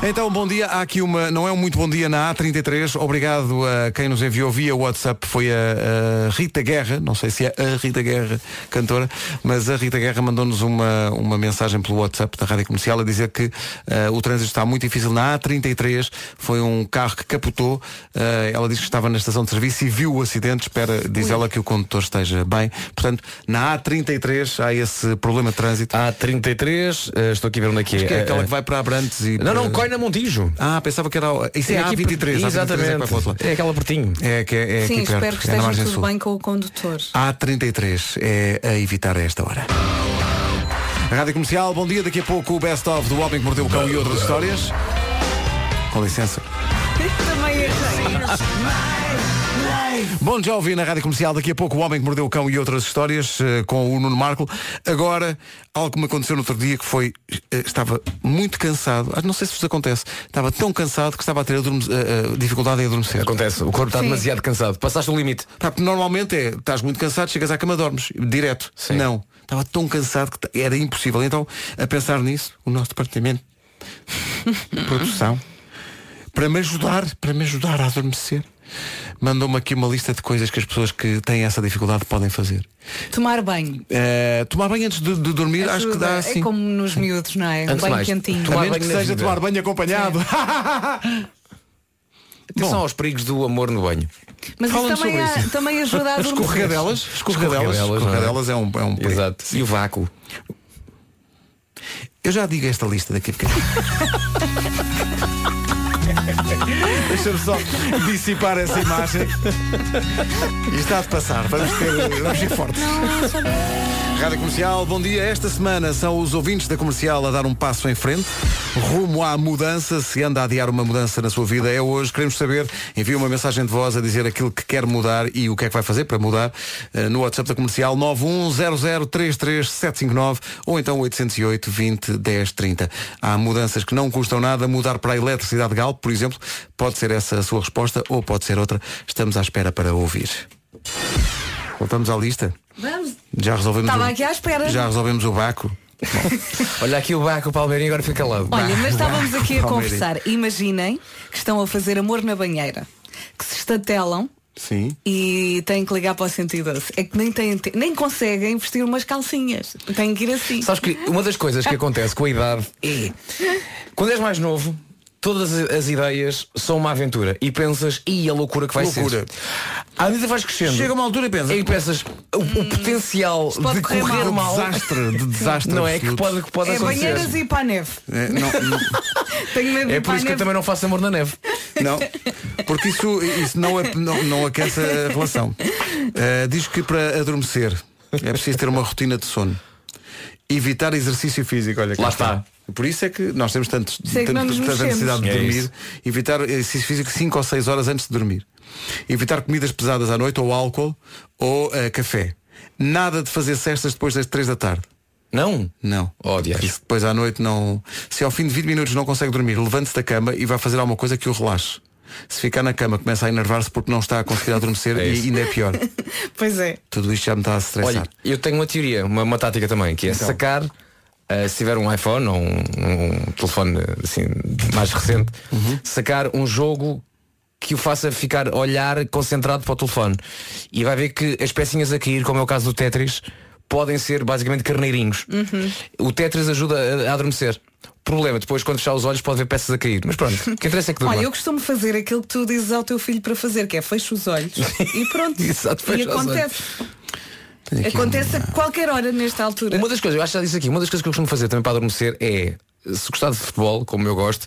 Então, bom dia. Há aqui uma, não é um muito bom dia na A33. Obrigado a quem nos enviou via WhatsApp. Foi a, a Rita Guerra, não sei se é a Rita Guerra, cantora, mas a Rita Guerra mandou-nos uma, uma mensagem pelo WhatsApp da Rádio Comercial a dizer que eh, o trânsito está muito difícil na A33. Foi um carro que capotou. Eh, ela diz que estava na estação de serviço e viu o acidente. Espera, diz ela, que o condutor esteja bem. Portanto, na A33 há esse problema de trânsito. A33, eh, estou aqui a ver onde é que é. É aquela que vai para Abrantes e. Não, não, para- Coina Montijo. Ah, pensava que era. Isso é, É a aqui A23. per- A A23 é que vai Exatamente. lado. É aquela pertinho. É, que é, é Sim, aqui espero perto. que é na esteja margem tudo sul. bem com o condutor. A33 é a evitar a esta hora. Rádio Comercial, bom dia. Daqui a pouco o Best of do Homem que Mordeu o Cão e outras histórias. Com licença. Também é Bom já ouvi na Rádio Comercial daqui a pouco o Homem que Mordeu o Cão e outras histórias eh, com o Nuno Marco. Agora, algo que me aconteceu no outro dia que foi, eh, estava muito cansado, ah, não sei se vos acontece, estava tão cansado que estava a ter eh, dificuldade em adormecer. Acontece, o corpo está Sim. demasiado cansado. Passaste o limite. Porque normalmente é, estás muito cansado, chegas à cama, dormes, direto. Sim. Não, estava tão cansado que era impossível. Então, a pensar nisso, o nosso departamento de produção, para me ajudar, para me ajudar a adormecer, mandou-me aqui uma lista de coisas que as pessoas que têm essa dificuldade podem fazer. Tomar banho. Eh, tomar banho antes de, de dormir, acho que Ajuda. dá assim. É como nos miúdos, não é? Um Antes de banho mais, quentinho. A menos que seja tomar banho acompanhado. Atenção aos perigos do amor no banho. Mas isso também, sobre há- isso. também ajuda a dormir. Escorregadelas, escorregadelas, é? escorregadelas é um, é um perigo. Exato. E o vácuo. Eu já digo esta lista daqui a bocadinho. Deixa-me só dissipar essa imagem. E está de passar. Vamos ter. Vamos ir fortes. Rádio Comercial, bom dia. Esta semana são os ouvintes da comercial a dar um passo em frente, rumo à mudança. Se anda a adiar uma mudança na sua vida, é hoje. Queremos saber. Envie uma mensagem de voz a dizer aquilo que quer mudar e o que é que vai fazer para mudar eh, no WhatsApp da comercial 910033759 ou então 808 20 10 30. Há mudanças que não custam nada. Mudar para a eletricidade de Galp, por exemplo, pode ser essa a sua resposta ou pode ser outra. Estamos à espera para ouvir. Voltamos à lista. Já resolvemos Estava o... aqui à espera. Já resolvemos o Baco. Olha aqui o Baco, o Palmeirinho agora fica calado. Olha, mas estávamos aqui a conversar. Imaginem que estão a fazer amor na banheira, que se estatelam Sim. e têm que ligar para o 112. É que nem, têm, nem conseguem vestir umas calcinhas. Têm que ir assim. Sabes que uma das coisas que acontece com a idade é quando és mais novo, todas as as ideias são uma aventura e pensas, e a loucura que vai Loucura. ser. À medida que vais crescendo. Chega uma altura e pensa. E pensas, o, o potencial pode de correr correr mal. mal. Desastre, de desastre Não é que absoluto. pode, que pode é acontecer. banheiras e ir para a neve. É, não, não, Tenho medo É por isso que eu também não faço amor na neve. não, porque isso, isso não, é- não, não aquece a relação. Uh, diz que para adormecer é preciso ter uma rotina de sono. Evitar exercício físico, olha Lá está. Por isso é que nós temos tantos, Isso é tanto- tanta necessidade de É dormir. isso. Evitar exercício físico 5 ou 6 horas antes de dormir. Evitar comidas pesadas à noite, ou álcool, ou uh, café. Nada de fazer cestas depois das 3 da tarde. Não? Não. Oh, diacho. Isso depois à noite não. Se ao fim de 20 minutos não consegue dormir, levante-se da cama e vai fazer alguma coisa que o relaxe. Se ficar na cama, começa a enervar-se porque não está a conseguir adormecer É e ainda é pior. Pois é. Tudo isto já me está a estressar. Olha, eu tenho uma teoria, uma, uma tática também, que é Então. sacar, eh, se tiver um iPhone ou um, um telefone assim, mais recente, Uhum. sacar um jogo que o faça ficar olhar concentrado para o telefone. E vai ver que as pecinhas a cair, como é o caso do Tetris, podem ser basicamente carneirinhos. O Tetris ajuda a, a adormecer. Problema, depois quando fechar os olhos pode ver peças a cair. Mas pronto, o que interessa é que durma. Olha, eu costumo fazer aquilo que tu dizes ao teu filho para fazer, que é fecha os olhos e pronto. Exato, e acontece. Acontece a qualquer hora nesta altura. Uma das coisas, eu acho que já disse aqui, uma das coisas que eu costumo fazer também para adormecer é, se gostar de futebol, como eu gosto,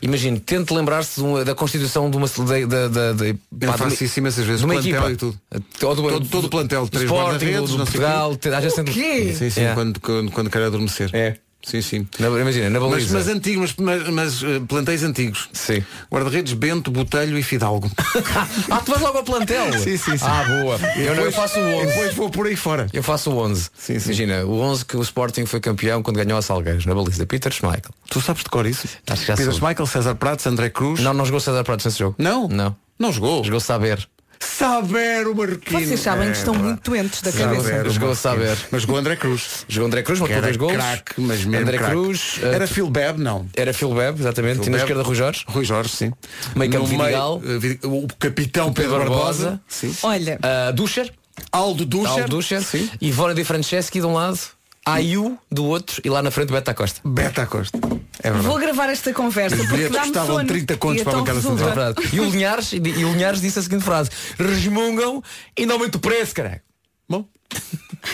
imagine, tente lembrar-se da constituição de uma da, da, da, Eu pá, faço isso imensas vezes, de uma plantel equipa. e tudo. Todo- do- todo o plantel, três Sporting, guarda-redes, do, do Portugal, te- às vezes sempre- quê? Sim, sim, É. quando, quando, quando quero adormecer. É. Sim, sim. Na- imagina, na Mas, baliza. mas antigos, mas, mas, mas, eh, plantéis antigos. Sim. Guarda-redes Bento, Botelho e Fidalgo. ah, tu vais logo ao plantel? Sim, sim, sim. Ah, boa. Eu, não, eu depois- faço o e 11. Depois vou por aí fora. Eu faço o 11. Sim, sim. Imagina, o 11 que o Sporting foi campeão quando ganhou a Salgueiros, na baliza. Peter Schmeichel. Tu sabes de cor isso? Acho que já Pedro soube. Michael, César Pratos, André Cruz. Não, não jogou César Pratos nesse jogo. Não? Não. Não jogou. Jogou Saber. Saber o Marquinhos. Vocês sabem que estão É, muito doentes da Saber cabeça. Jogou. Saber. Mas jogou André Cruz. Jogou André Cruz, marcou dois gols. craque, mas mesmo André craque. Cruz. eh, Era Phil Bebb, não. Era Phil Bebb, exatamente. Phil e na esquerda Rui Jorge. Rui Jorge, sim. Meio campo Vidigal. eh, O capitão Pedro, Pedro Barbosa. Barbosa. Sim. Olha, Uh, Duscher. Aldo Ducher. Aldo Duscher. Sim. Ivone Di Franceschi de um lado. Ayu do outro. E lá na frente Beta Costa. Beta Costa. É verdade. vou gravar esta conversa Os porque bilhetes custavam sono. 30 contos E para a então bancada central. É. E o Linhares, e, o Linhares disse a seguinte frase. Resmungam e ainda aumenta o preço, caralho. Bom.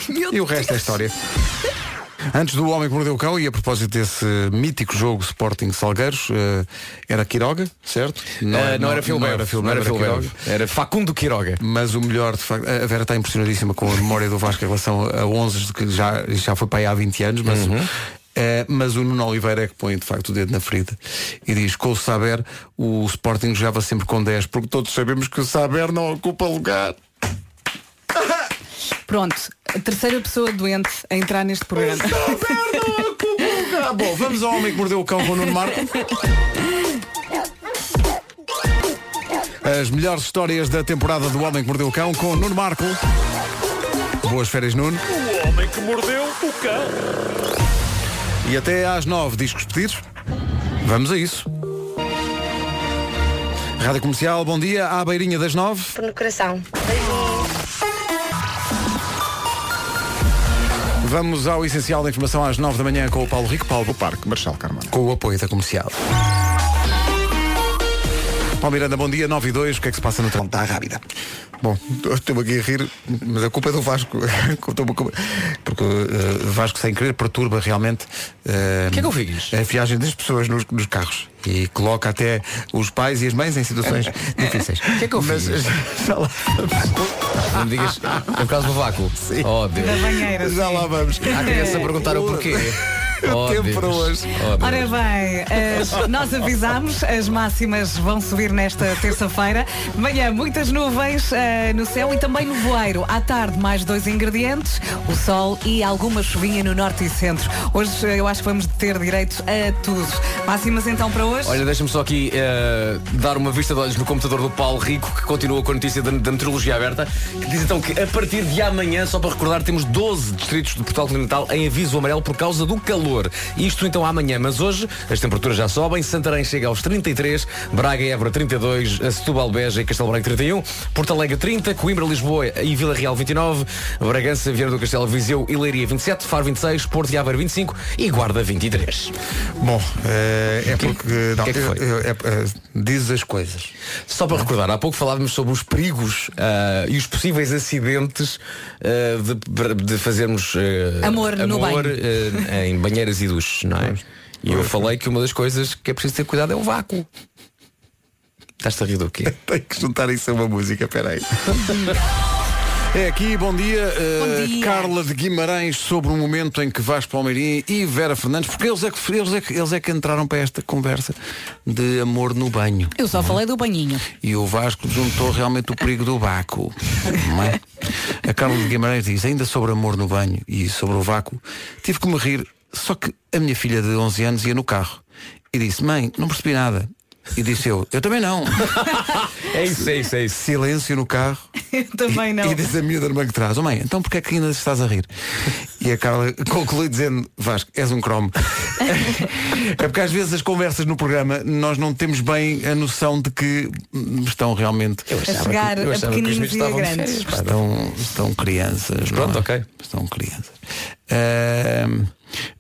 E o resto é história. Antes do Homem que Mordeu o Cão, e a propósito desse mítico jogo Sporting Salgueiros, eh, era Quiroga, certo? Não, é- não, não era Phil Não era Phil era. Quiroga. Era Facundo Quiroga. Mas o melhor, de facto, a Vera está impressionadíssima com a memória do Vasco em relação a 11 que já, já foi para aí há 20 anos, mas, Uhum. eh, mas o Nuno Oliveira é que põe de facto o dedo na ferida e diz com o Saber o Sporting jogava sempre com 10, porque todos sabemos que o Saber não ocupa lugar. Pronto, a terceira pessoa doente a entrar neste programa. Ah, bom, vamos ao Homem que Mordeu o Cão com o Nuno Marco. As melhores histórias da temporada do Homem que Mordeu o Cão com o Nuno Marco. Boas férias, Nuno. O homem que mordeu o cão. E até às nove discos pedidos. Vamos a isso. Rádio Comercial, bom dia, à beirinha das nove. No coração. Vamos ao essencial da informação às nove da manhã com o Paulo Rico. Paulo O Parque Marechal Carmona. com o apoio da comercial. Paulo Miranda, bom dia, 9 e 2, o que é que se passa no trânsito? Está rápida. Bom, estou-me aqui a rir, mas a culpa é do Vasco. Porque uh, Vasco, sem querer, perturba realmente uh, que é que a viagem das pessoas nos, nos carros. E coloca até os pais e as mães em situações difíceis. O que é que eu mas, fiz? Já lá Não me digas, é por causa do vácuo. Oh Deus. Da banheira. Já sim. lá vamos. Há criança a perguntar o porquê. Oh, tempo Deus. para hoje. Oh. Ora bem, as- nós avisámos, as máximas vão subir nesta terça-feira. Manhã, muitas nuvens eh, no céu e também no voeiro. À tarde, mais dois ingredientes, o sol e alguma chuvinha no norte e centro. Hoje eh, eu acho que vamos ter direito a tudo. Máximas então para hoje? Olha, deixa-me só aqui eh, dar uma vista de olhos no computador do Paulo Rico, que continua com a notícia da, da meteorologia aberta, que diz então que a partir de amanhã, só para recordar, temos 12 distritos de Portugal Continental em aviso amarelo por causa do calor. Isto então amanhã, mas hoje as temperaturas já sobem. Santarém chega aos 33, Braga e Évora 32, a Setúbal, Beja e Castelo Branco 31, Porto Alegre 30, Coimbra, Lisboa e Vila Real 29, Bragança, Viana do Castelo, Viseu e Leiria 27, Faro 26, Porto e Aveiro 25 e Guarda 23. Bom, eh, é porque. Não, que é que foi? é- eh, diz as coisas. Só para recordar, há pouco falávamos sobre os perigos ah, e os possíveis acidentes ah, de, de fazermos ah, Amor no banho. em banheiras e duches, não é? E eu falei que uma das coisas que é preciso ter cuidado é o vácuo. Estás-te a rir do quê? Tenho que juntar isso a uma música, peraí. É aqui, bom dia, eh, Bom dia. Carla de Guimarães sobre um momento em que Vasco Palmeirim e Vera Fernandes, porque eles é, que, eles, é que, eles é que entraram para esta conversa de amor no banho. Eu só falei do banhinho. E o Vasco juntou realmente o perigo do vácuo. Não é? A Carla de Guimarães diz, ainda sobre amor no banho e sobre o vácuo, tive que me rir, só que a minha filha de 11 anos ia no carro e disse, mãe, não percebi nada. E disse eu, eu também não. É isso, é isso, é isso. Silêncio no carro. Eu também não. E diz a miúda no banco de trás, oh mãe, então porquê é que ainda estás a rir? E a Carla conclui dizendo, Vasco, és um cromo. é porque às vezes as conversas no programa nós não temos bem a noção de que hum, estão realmente. A chegar a que os pequeninos miúdos e a grandes. férias, pá. Estão, estão crianças. não Pronto, é? ok. Estão crianças. Ahm,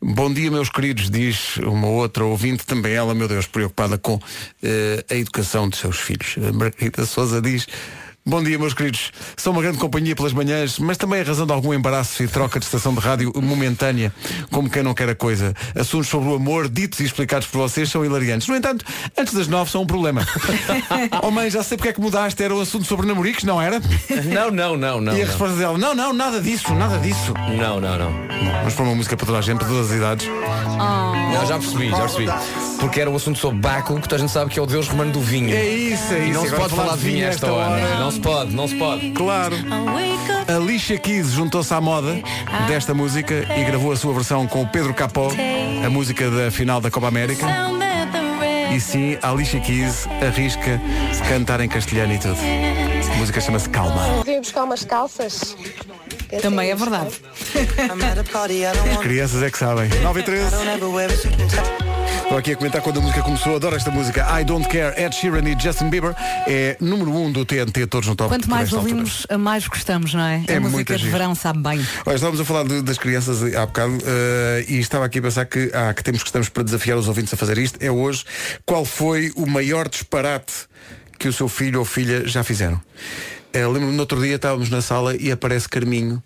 bom dia, meus queridos, diz uma outra ouvinte, também ela, meu Deus, preocupada com eh, a educação dos seus filhos. A Margarida Souza diz. Bom dia, meus queridos. São uma grande companhia pelas manhãs, mas também a razão de algum embaraço e troca de estação de rádio momentânea, como quem não quer a coisa. Assuntos sobre o amor, ditos e explicados por vocês, são hilariantes. No entanto, antes das nove são um problema. oh mãe, já sei porque é que mudaste. Era um assunto sobre namoricos, não era? Não, não, não, não. e a resposta dela, não, não, nada disso, nada disso. Não, não, não. Vamos pôr uma música para toda a gente, para todas as idades. Não, já percebi, já percebi. Porque era o assunto sobre báculo, que toda a gente sabe que é o deus romano do vinho. É isso, é E isso. não se pode falar de vinho a esta hora. Não se pode, não se pode. Claro. A Alicia Keys juntou-se à moda desta música e gravou a sua versão com o Pedro Capó, a música da final da Copa América. E sim, a Alicia Keys arrisca cantar em castelhano e tudo. A música chama-se Calma. Vim buscar umas calças. Também é verdade. As crianças é que sabem. 9 e 13. Estou aqui a comentar quando a música começou. Adoro esta música. I Don't Care, Ed Sheeran e Justin Bieber. É número 1 um do TNT, todos no top. Quanto mais ouvimos, mais gostamos, não é? É a música de verão sabe bem. Olha, estávamos a falar de- das crianças há bocado eh, e estava aqui a pensar que há que temos que estamos para desafiar os ouvintes a fazer isto. É hoje qual foi o maior disparate que o seu filho ou filha já fizeram. Eh, Lembro-me no outro dia estávamos na sala e aparece Carminho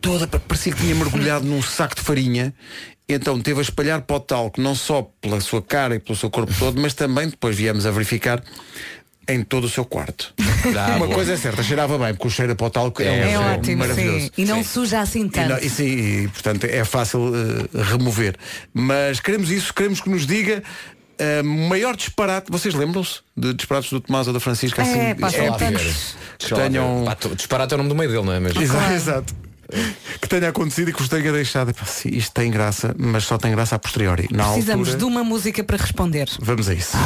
toda, parecia que tinha mergulhado num saco de farinha. Então teve a espalhar pó de talco, não só pela sua cara e pelo seu corpo todo, mas também depois viemos a verificar em todo o seu quarto. Ah, Uma boa. coisa é certa, cheirava bem, porque o cheiro a pó de talco é, um É, ótimo, maravilhoso. sim. E não suja assim E, tanto. não- e sim, e, portanto é fácil eh, remover. Mas queremos isso, queremos que nos diga eh, maior disparate. Vocês lembram-se de disparates do Tomás ou da Francisca? Assim, É, pá, são épicos, tantos. que tenham. Pá, disparate é o nome do meio dele, não é mesmo? Exato, exato. Que tenha acontecido e que vos tenha deixado. Isto tem graça, mas só tem graça a posteriori. Na Precisamos altura, de uma música para responder. Vamos a isso.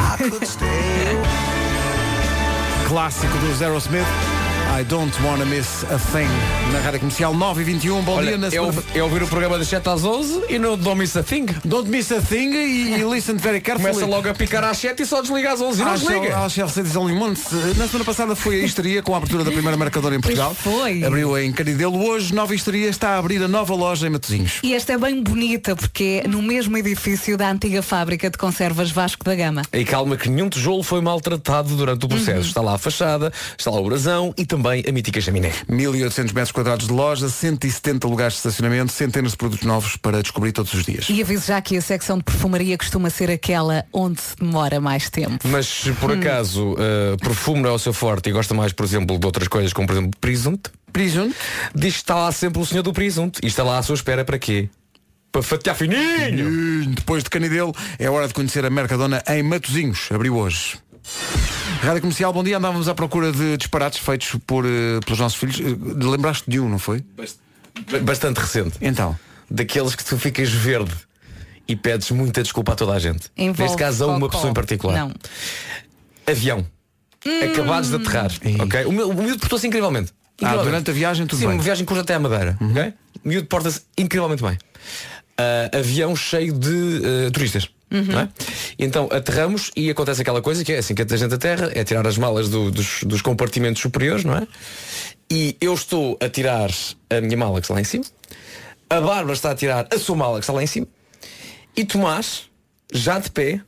Clássico do Aerosmith. I don't wanna miss a thing. Na rádio comercial 9 e 21. Bom Olha, dia na segunda- ou- é ouvir o programa das 7 às 11 e não Don't Miss a Thing. Don't miss a thing e, e listen very carefully. Começa logo a picar às 7 e só desliga às 11 e não desliga. à Chelsea diz only once. Na semana passada foi a histeria com a abertura da primeira marcadora em Portugal. foi. Abriu em Caridelo. Hoje, nova histeria está a abrir a nova loja em Matosinhos. E esta é bem bonita porque é no mesmo edifício da antiga fábrica de conservas Vasco da Gama. E calma que nenhum tijolo foi maltratado durante o processo. Está lá a fachada, está lá o brasão e também a mítica chaminé. 1800 metros quadrados de loja, 170 lugares de estacionamento, centenas de produtos novos para descobrir todos os dias. E aviso já que a secção de perfumaria costuma ser aquela onde se demora mais tempo. Mas se por acaso uh, perfume não é o seu forte e gosta mais, por exemplo, de outras coisas, como por exemplo presunto, presunto, diz que está lá sempre o senhor do presunto e está lá à sua espera para quê? Para fatiar fininho! Hum, Depois de Canidelo, é hora de conhecer a Mercadona em Matosinhos. Abriu hoje. Rádio Comercial, bom dia. Andávamos à procura de disparates feitos por, eh, pelos nossos filhos. Eh, Lembraste de um, não foi? Bastante recente. Então. Daqueles que tu ficas verde e pedes muita desculpa a toda a gente. Envolve Neste caso a uma cocó. pessoa em particular. Não. Avião. Acabados de aterrar. Ok? O, meu, o miúdo portou-se incrivelmente. Ah, durante a viagem tudo Sim, bem. uma viagem curta até a Madeira. ok? O miúdo porta-se incrivelmente bem. Ah, avião cheio de ah, turistas. Não é? Então aterramos e acontece aquela coisa que é assim que a gente aterra, é tirar as malas do- dos, dos compartimentos superiores, não é? E eu estou a tirar a minha mala que está lá em cima, a Bárbara está a tirar a sua mala que está lá em cima, e Tomás, já de pé,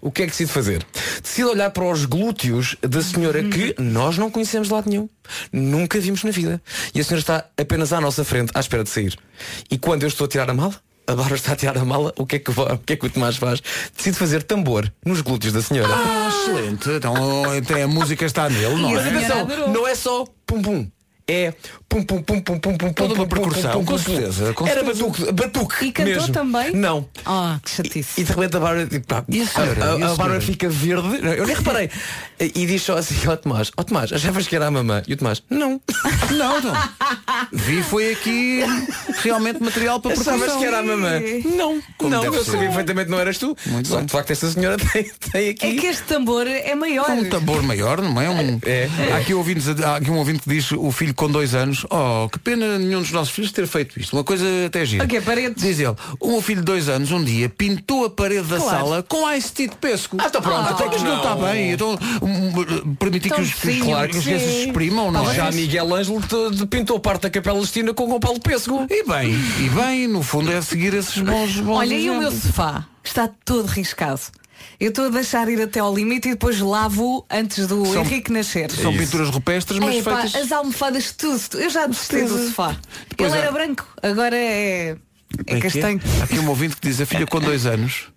o que é que decide fazer? Decide olhar para os glúteos da senhora que nós não conhecemos de lado nenhum. Nunca vimos na vida. E a senhora está apenas à nossa frente, à espera de sair. E quando eu estou a tirar a mala, a Bárbara está a tirar a mala, o que é que, o, que é que o Tomás faz? Decide fazer tambor nos glúteos da senhora. Ah, excelente. Então até a música está nele, não é? atenção, não é só pum pum. É pum pum pum pum pum pum Toda pum, uma pum, pum, percussão, pum, com pum, pum. certeza, com Era batuque, batuque. E cantou mesmo. também? Não. Ah, que chatice. E de repente a Bárbara, tipo, pá, E a senhora? a, a- E a Bárbara fica verde. Não, Eu nem reparei. E diz só assim ao Tomás, ó Tomás, achavas que era a mamã? E o Tomás, não. Não, então. Vi foi aqui realmente material para Achavas percussão. que era a mamã? Não. Como não, deve eu sabia perfeitamente não eras tu. Muito Só bem. que de facto esta senhora tem, tem aqui. É que este tambor é maior. É um tambor maior, não é? Um... É. Há, aqui ouvintes, há aqui um ouvinte que diz o filho com dois anos, oh, que pena nenhum dos nossos filhos ter feito isto. Uma coisa até gira. O quê, paredes? Diz ele, o meu filho de dois anos um dia pintou a parede da Claro. sala com ice tea de pesco. Ah, está pronto. Até que isto não está bem. Então, um, permitir que os, que os- docinho, claro, que as crianças se sim. exprimam, não Já é? Miguel Ângelo te- te pintou parte da Capela Lestina com o Paulo Pêssego. E bem, e bem, no fundo é seguir esses bons, bons Olha, e o meu exemplos. sofá está todo riscado. Eu estou a deixar ir até ao limite e depois lavo antes do São- Henrique nascer. São pinturas rupestres, mas Ei, pá, feitas... as almofadas, tudo. Eu já gostei do sofá. Depois Ele há- era branco, agora é, é É que castanho. Há aqui um ouvinte que diz a filha com dois anos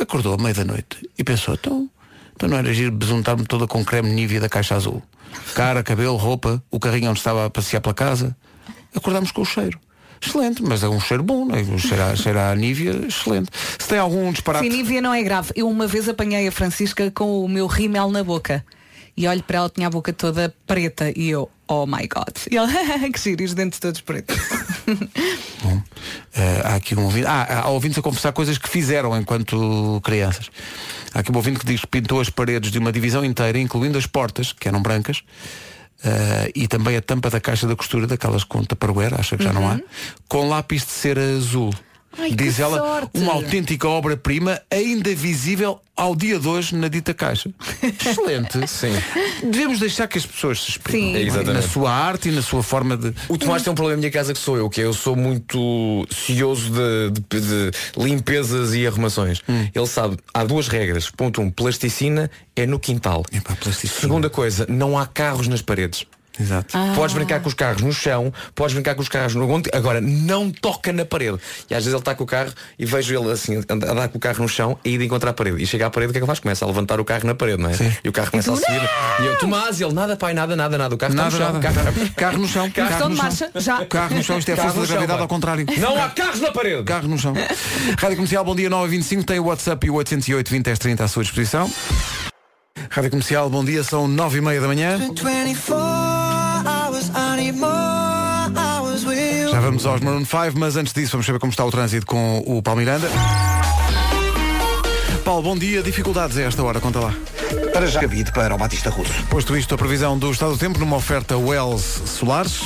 acordou à meia da noite e pensou, então, então não era giro besuntar-me toda com creme Nivea da caixa azul. Cara, cabelo, roupa, o carrinho onde estava a passear pela casa. Acordámos com o cheiro. Excelente, mas é um cheiro bom, não é? O cheiro a, cheiro a Nívia, excelente. Se tem algum disparate. Sim, Nívia não é grave. Eu uma vez apanhei a Francisca com o meu rímel na boca. E olho para ela, tinha a boca toda preta. E eu, oh my god. E ela, que giro, e os dentes todos pretos. Eh, há aqui um ouvinte. Ah, há ouvintes a confessar coisas que fizeram enquanto crianças. Há aqui um ouvinte que diz que pintou as paredes de uma divisão inteira, incluindo as portas, que eram brancas, eh, e também a tampa da caixa da costura, daquelas com tupperware, acha que já não há, com lápis de cera azul. Ai, Diz ela, sorte. uma autêntica obra-prima, ainda visível ao dia de hoje na dita caixa. Excelente. Sim. Devemos deixar que as pessoas se não é? Na sua arte e na sua forma de. O Tomás tem um problema na minha casa que sou eu, que é eu sou muito cioso de, de- de limpezas e arrumações. Hum. Ele sabe, há duas regras. Ponto um, plasticina é no quintal. Plasticina. Segunda coisa, não há carros nas paredes. Exato. Podes brincar com os carros no chão, podes brincar com os carros no monte, agora não toca na parede. E às vezes ele está com o carro e vejo ele assim, a andar com o carro no chão e ir de encontrar a parede. E chega à parede, o que é que ele faz? Começa a levantar o carro na parede, não é? Sim. E o carro começa a subir. E eu, Tomás, e ele, nada, pai, nada, nada, nada. O carro Nada, está no chão. nada. Carro, Carro no chão. Questão Carro de no chão. marcha, já. Carro no chão, isto é a Carro força no da gravidade ao contrário. Não há carros na parede. Carro no chão. Rádio Comercial, bom dia 925, tem o WhatsApp e o 808 20 10 30 à sua disposição. Rádio Comercial, bom dia, são 9 e meia da manhã. Já vamos aos Maroon 5, mas antes disso vamos saber como está o trânsito com o Paulo Miranda. Paulo, bom dia. Dificuldades a esta hora, conta lá. Para já, cabido para o Batista Russo. Posto isto, a previsão do estado do tempo numa oferta Wells Solares.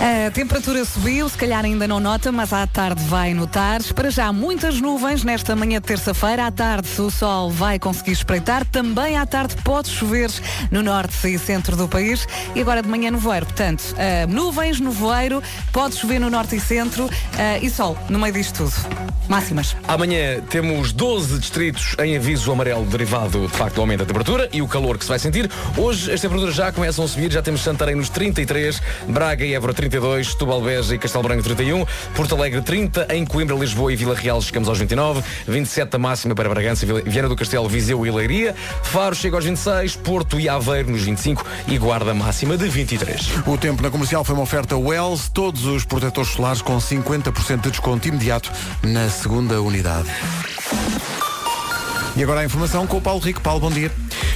A temperatura subiu, se calhar ainda não nota, mas à tarde vai notar. Para já, muitas nuvens nesta manhã de terça-feira. À tarde, o sol vai conseguir espreitar. Também à tarde pode chover no norte e centro do país. E agora de manhã, nevoeiro. Portanto, ah, nuvens, nevoeiro, pode chover no norte e centro ah, e sol no meio disto tudo. Máximas. Amanhã temos 12 distritos em aviso amarelo derivado de facto do aumento da temperatura e o calor que se vai sentir. Hoje as temperaturas já começam a subir, já temos Santarém nos 33, Braga e Évora 32, Setúbal Beja e Castelo Branco 31, Porto Alegre 30, em Coimbra, Lisboa e Vila Real chegamos aos 29, 27 a máxima para Bragança, Viana do Castelo, Viseu e Leiria, Faro chega aos 26, Porto e Aveiro nos 25 e Guarda máxima de 23. O tempo na comercial foi uma oferta Wells, todos os protetores solares com 50% de desconto imediato na segunda unidade. E agora a informação com o Paulo Rico. Paulo, bom dia.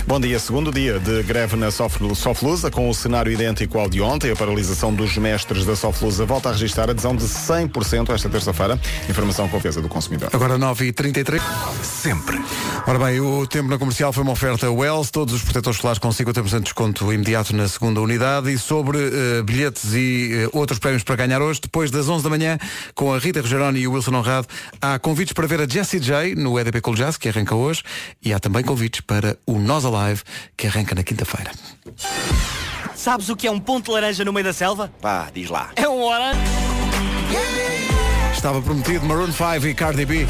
Bom dia, segundo dia de greve na Sof- Soflusa, com o cenário idêntico ao de ontem. A paralisação dos mestres da Soflusa volta a registrar adesão de 100% esta terça-feira. Informação com defesa do consumidor. Agora 9h33. Sempre. Ora bem, o tempo na comercial foi uma oferta Wells, todos os protetores solares com 50% de desconto imediato na segunda unidade e sobre eh, bilhetes e eh, outros prémios para ganhar hoje, depois das 11 da manhã, com a Rita Rogeroni e o Wilson Honrado, há convites para ver a Jessie J no EDP Cool Jazz, que arranca hoje, e há também convites para o Nós Alive, que arranca na quinta-feira. Sabes o que é um ponto de laranja no meio da selva? Pá, diz lá. É um orange. Estava prometido Maroon 5 e Cardi B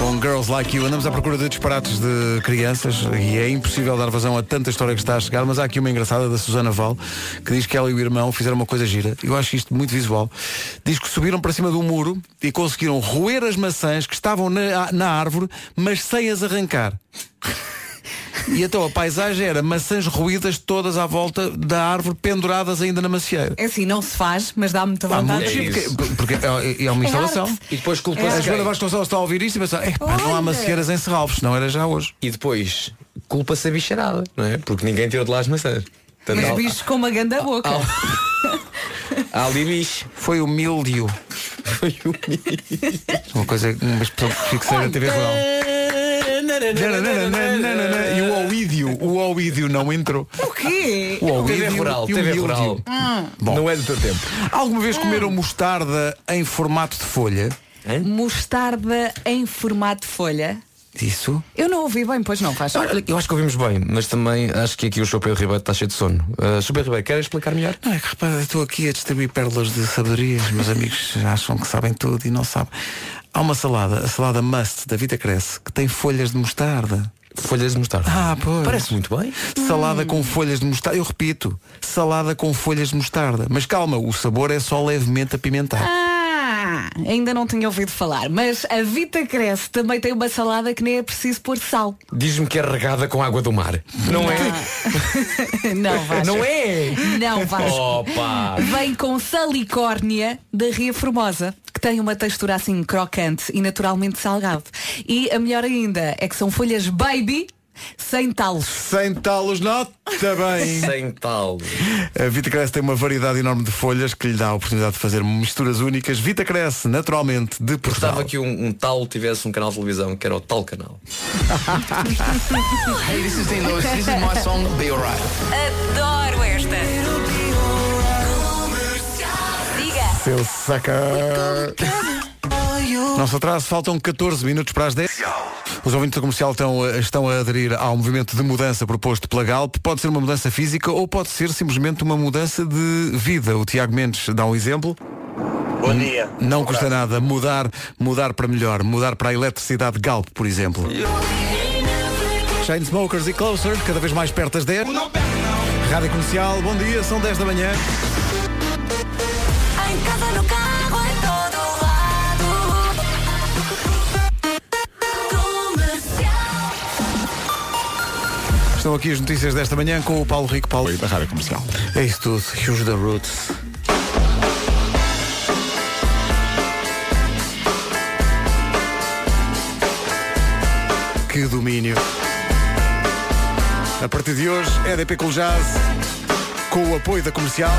com Girls Like You. Andamos à procura de disparates de crianças e é impossível dar vazão a tanta história que está a chegar, mas há aqui uma engraçada da Susana Val que diz que ela e o irmão fizeram uma coisa gira. Eu acho isto muito visual. Diz que subiram para cima do muro e conseguiram roer as maçãs que estavam na, na árvore, mas sem as arrancar. E então a paisagem era maçãs roídas todas à volta da árvore, penduradas ainda na macieira. É assim, não se faz, mas dá muita Há vontade. muito giro, porque, porque é, é uma É instalação. arte. E depois A culpa-se Joana quem? Vasconcelos está a ouvir isto e pensa, "É, pá, não há Olha." macieiras em Serralves, senão era já hoje. E depois culpa-se a bicharada, não é? Porque ninguém tirou de lá as maçãs. Portanto, Mas há- bichos com uma ganda boca. há ali bicho. Foi o mildio. Foi milho. Uma coisa, uma expressão que fixei na TV Rural. E o oídio, o oídio não entrou. O quê? O oídio TV rural, o TV rural. Bom. Não é do teu tempo. Alguma vez comeram mostarda em formato de folha? Mostarda em formato de folha. Isso? Eu não ouvi bem, pois não, faz. Olha, Eu acho que ouvimos bem, mas também acho que aqui o. Pedro Ribeiro está cheio de sono. Uh, Ribeiro, quer explicar melhor? Não, é que repara, estou aqui a distribuir pérolas de sabedoria. Os meus amigos acham que sabem tudo e não sabem. Há uma salada, a salada Must da Vita Cresce, que tem folhas de mostarda. Folhas de mostarda. Ah, pois. Parece muito bem. Salada com folhas de mostarda. Eu repito, salada com folhas de mostarda. Mas calma, o sabor é só levemente apimentado. Ah, ainda não tinha ouvido falar, mas a Vita Cresce também tem uma salada que nem é preciso pôr sal. Diz-me que é regada com água do mar. Não é? Não, Vasco. Não é? Não, Vasco. Opa! Vem com salicórnia da Ria Formosa, que tem uma textura assim crocante e naturalmente salgado. E a melhor ainda é que são folhas baby sem talos. Sem talos, nota bem. Sem tal. A Vita Cresce tem uma variedade enorme de folhas que lhe dá a oportunidade de fazer misturas únicas. Vita Cresce, naturalmente, de Portugal. Gostava que um, um tal tivesse um canal de televisão, que era o tal canal. Hey, this is Dino. This is my song, Be Alright. Adoro esta. Diga. Seu saca. Nosso atraso, faltam 14 minutos para as 10. Os ouvintes da comercial estão, a- estão a aderir ao movimento de mudança proposto pela Galp. Pode ser uma mudança física ou pode ser simplesmente uma mudança de vida. O Tiago Mendes dá um exemplo. Bom dia. Não custa nada mudar, mudar para melhor, mudar para a eletricidade Galp, por exemplo. Chainsmokers e Closer, cada vez mais perto das 10. Rádio Comercial, bom dia, são 10 da manhã. Estão aqui as notícias desta manhã com o Paulo Rico. Paulo da Rádio Comercial. É isso tudo. Huge the Roots. Que domínio. A partir de hoje, EDP Cool Jazz, com o apoio da comercial.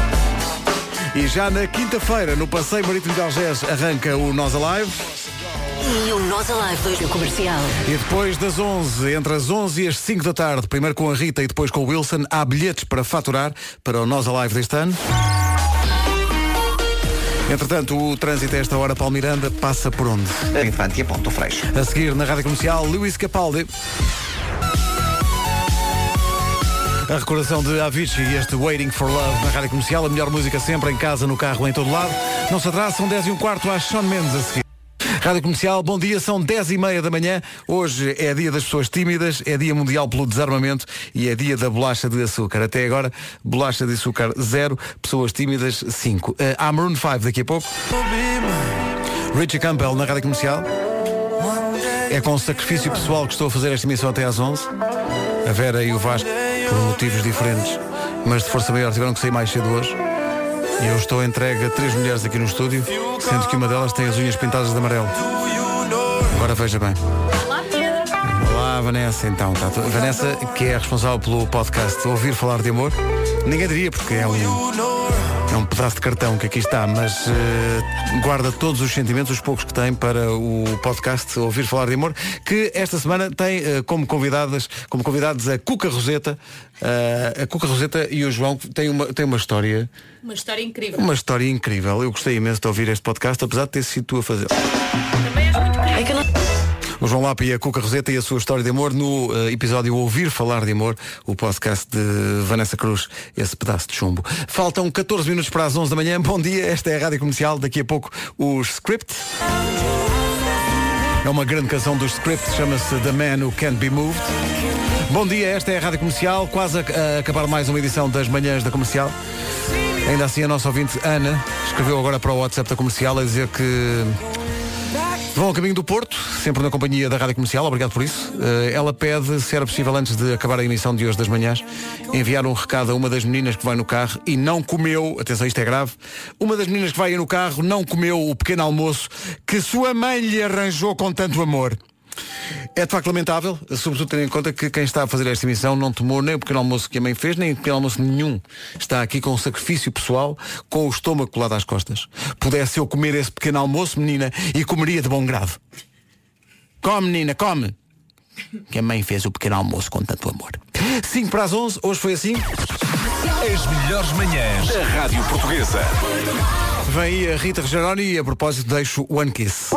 E já na quinta-feira, no Passeio Marítimo de Algés, arranca o Nós Alive. E o Nós Alive 2 no comercial. E depois das 11, entre as 11 e as 5 da tarde, primeiro com a Rita e depois com o Wilson, há bilhetes para faturar para o Nós Alive deste ano. Entretanto, o trânsito a esta hora, Paulo Miranda, passa por onde? Infante e a Ponto Freixo. A seguir, na Rádio Comercial, Luís Capaldi. A recordação de Avicii e este Waiting for Love na Rádio Comercial, a melhor música sempre, em casa, no carro, em todo lado. Não se atrasa, são 10 e um quarto, às Sean Mendes a seguir. Rádio Comercial, bom dia, são 10 e meia da manhã. Hoje é dia das pessoas tímidas, é dia mundial pelo desarmamento e é dia da bolacha de açúcar. Até agora, bolacha de açúcar zero, pessoas tímidas 5. Uh, há Maroon 5 daqui a pouco. Richie Campbell na Rádio Comercial. É com sacrifício pessoal que estou a fazer esta emissão até às 11. A Vera e o Vasco, por motivos diferentes, mas de força maior, tiveram que sair mais cedo hoje. E eu estou entregue a três mulheres aqui no estúdio, sendo que uma delas tem as unhas pintadas de amarelo. Agora veja bem. Olá, Vanessa, então. Tá, Vanessa, que é responsável pelo podcast Ouvir Falar de Amor. Ninguém diria, porque é um, é um pedaço de cartão que aqui está, mas eh, guarda todos os sentimentos, os poucos que tem, para o podcast Ouvir Falar de Amor, que esta semana tem eh, como convidadas, como convidados a Cuca Roseta. Eh, a Cuca Roseta e o João têm uma, têm uma história. Uma história incrível. Uma história incrível. Eu gostei imenso de ouvir este podcast, apesar de ter sido tu a fazer. É que eu não... O João Lapa e a Cuca Roseta e a sua história de amor no eh, episódio Ouvir Falar de Amor, o podcast de Vanessa Cruz, esse pedaço de chumbo. Faltam 14 minutos para as 11 da manhã. Bom dia, esta é a Rádio Comercial. Daqui a pouco o Script. É uma grande canção do Script, chama-se The Man Who Can't Be Moved. Bom dia, esta é a Rádio Comercial, quase a, a acabar mais uma edição das manhãs da Comercial. Ainda assim, a nossa ouvinte Ana escreveu agora para o WhatsApp da Comercial a dizer que Vão ao caminho do Porto, sempre na companhia da Rádio Comercial, obrigado por isso. Eh, ela pede, se era possível, antes de acabar a emissão de hoje das manhãs, enviar um recado a uma das meninas que vai no carro e não comeu, atenção, isto é grave, uma das meninas que vai no carro não comeu o pequeno almoço que sua mãe lhe arranjou com tanto amor. É de facto lamentável, sobretudo tendo em conta que quem está a fazer esta emissão não tomou nem o pequeno almoço que a mãe fez, nem o pequeno almoço nenhum. Está aqui com um sacrifício pessoal, com o estômago colado às costas. Pudesse eu comer esse pequeno almoço, menina, e comeria de bom grado. Come, menina, come! Que a mãe fez o pequeno almoço com tanto amor. 5 para as 11, hoje foi assim. As melhores manhãs da Rádio Portuguesa. Vem aí a Rita Rogeroni e a propósito deixo One Kiss.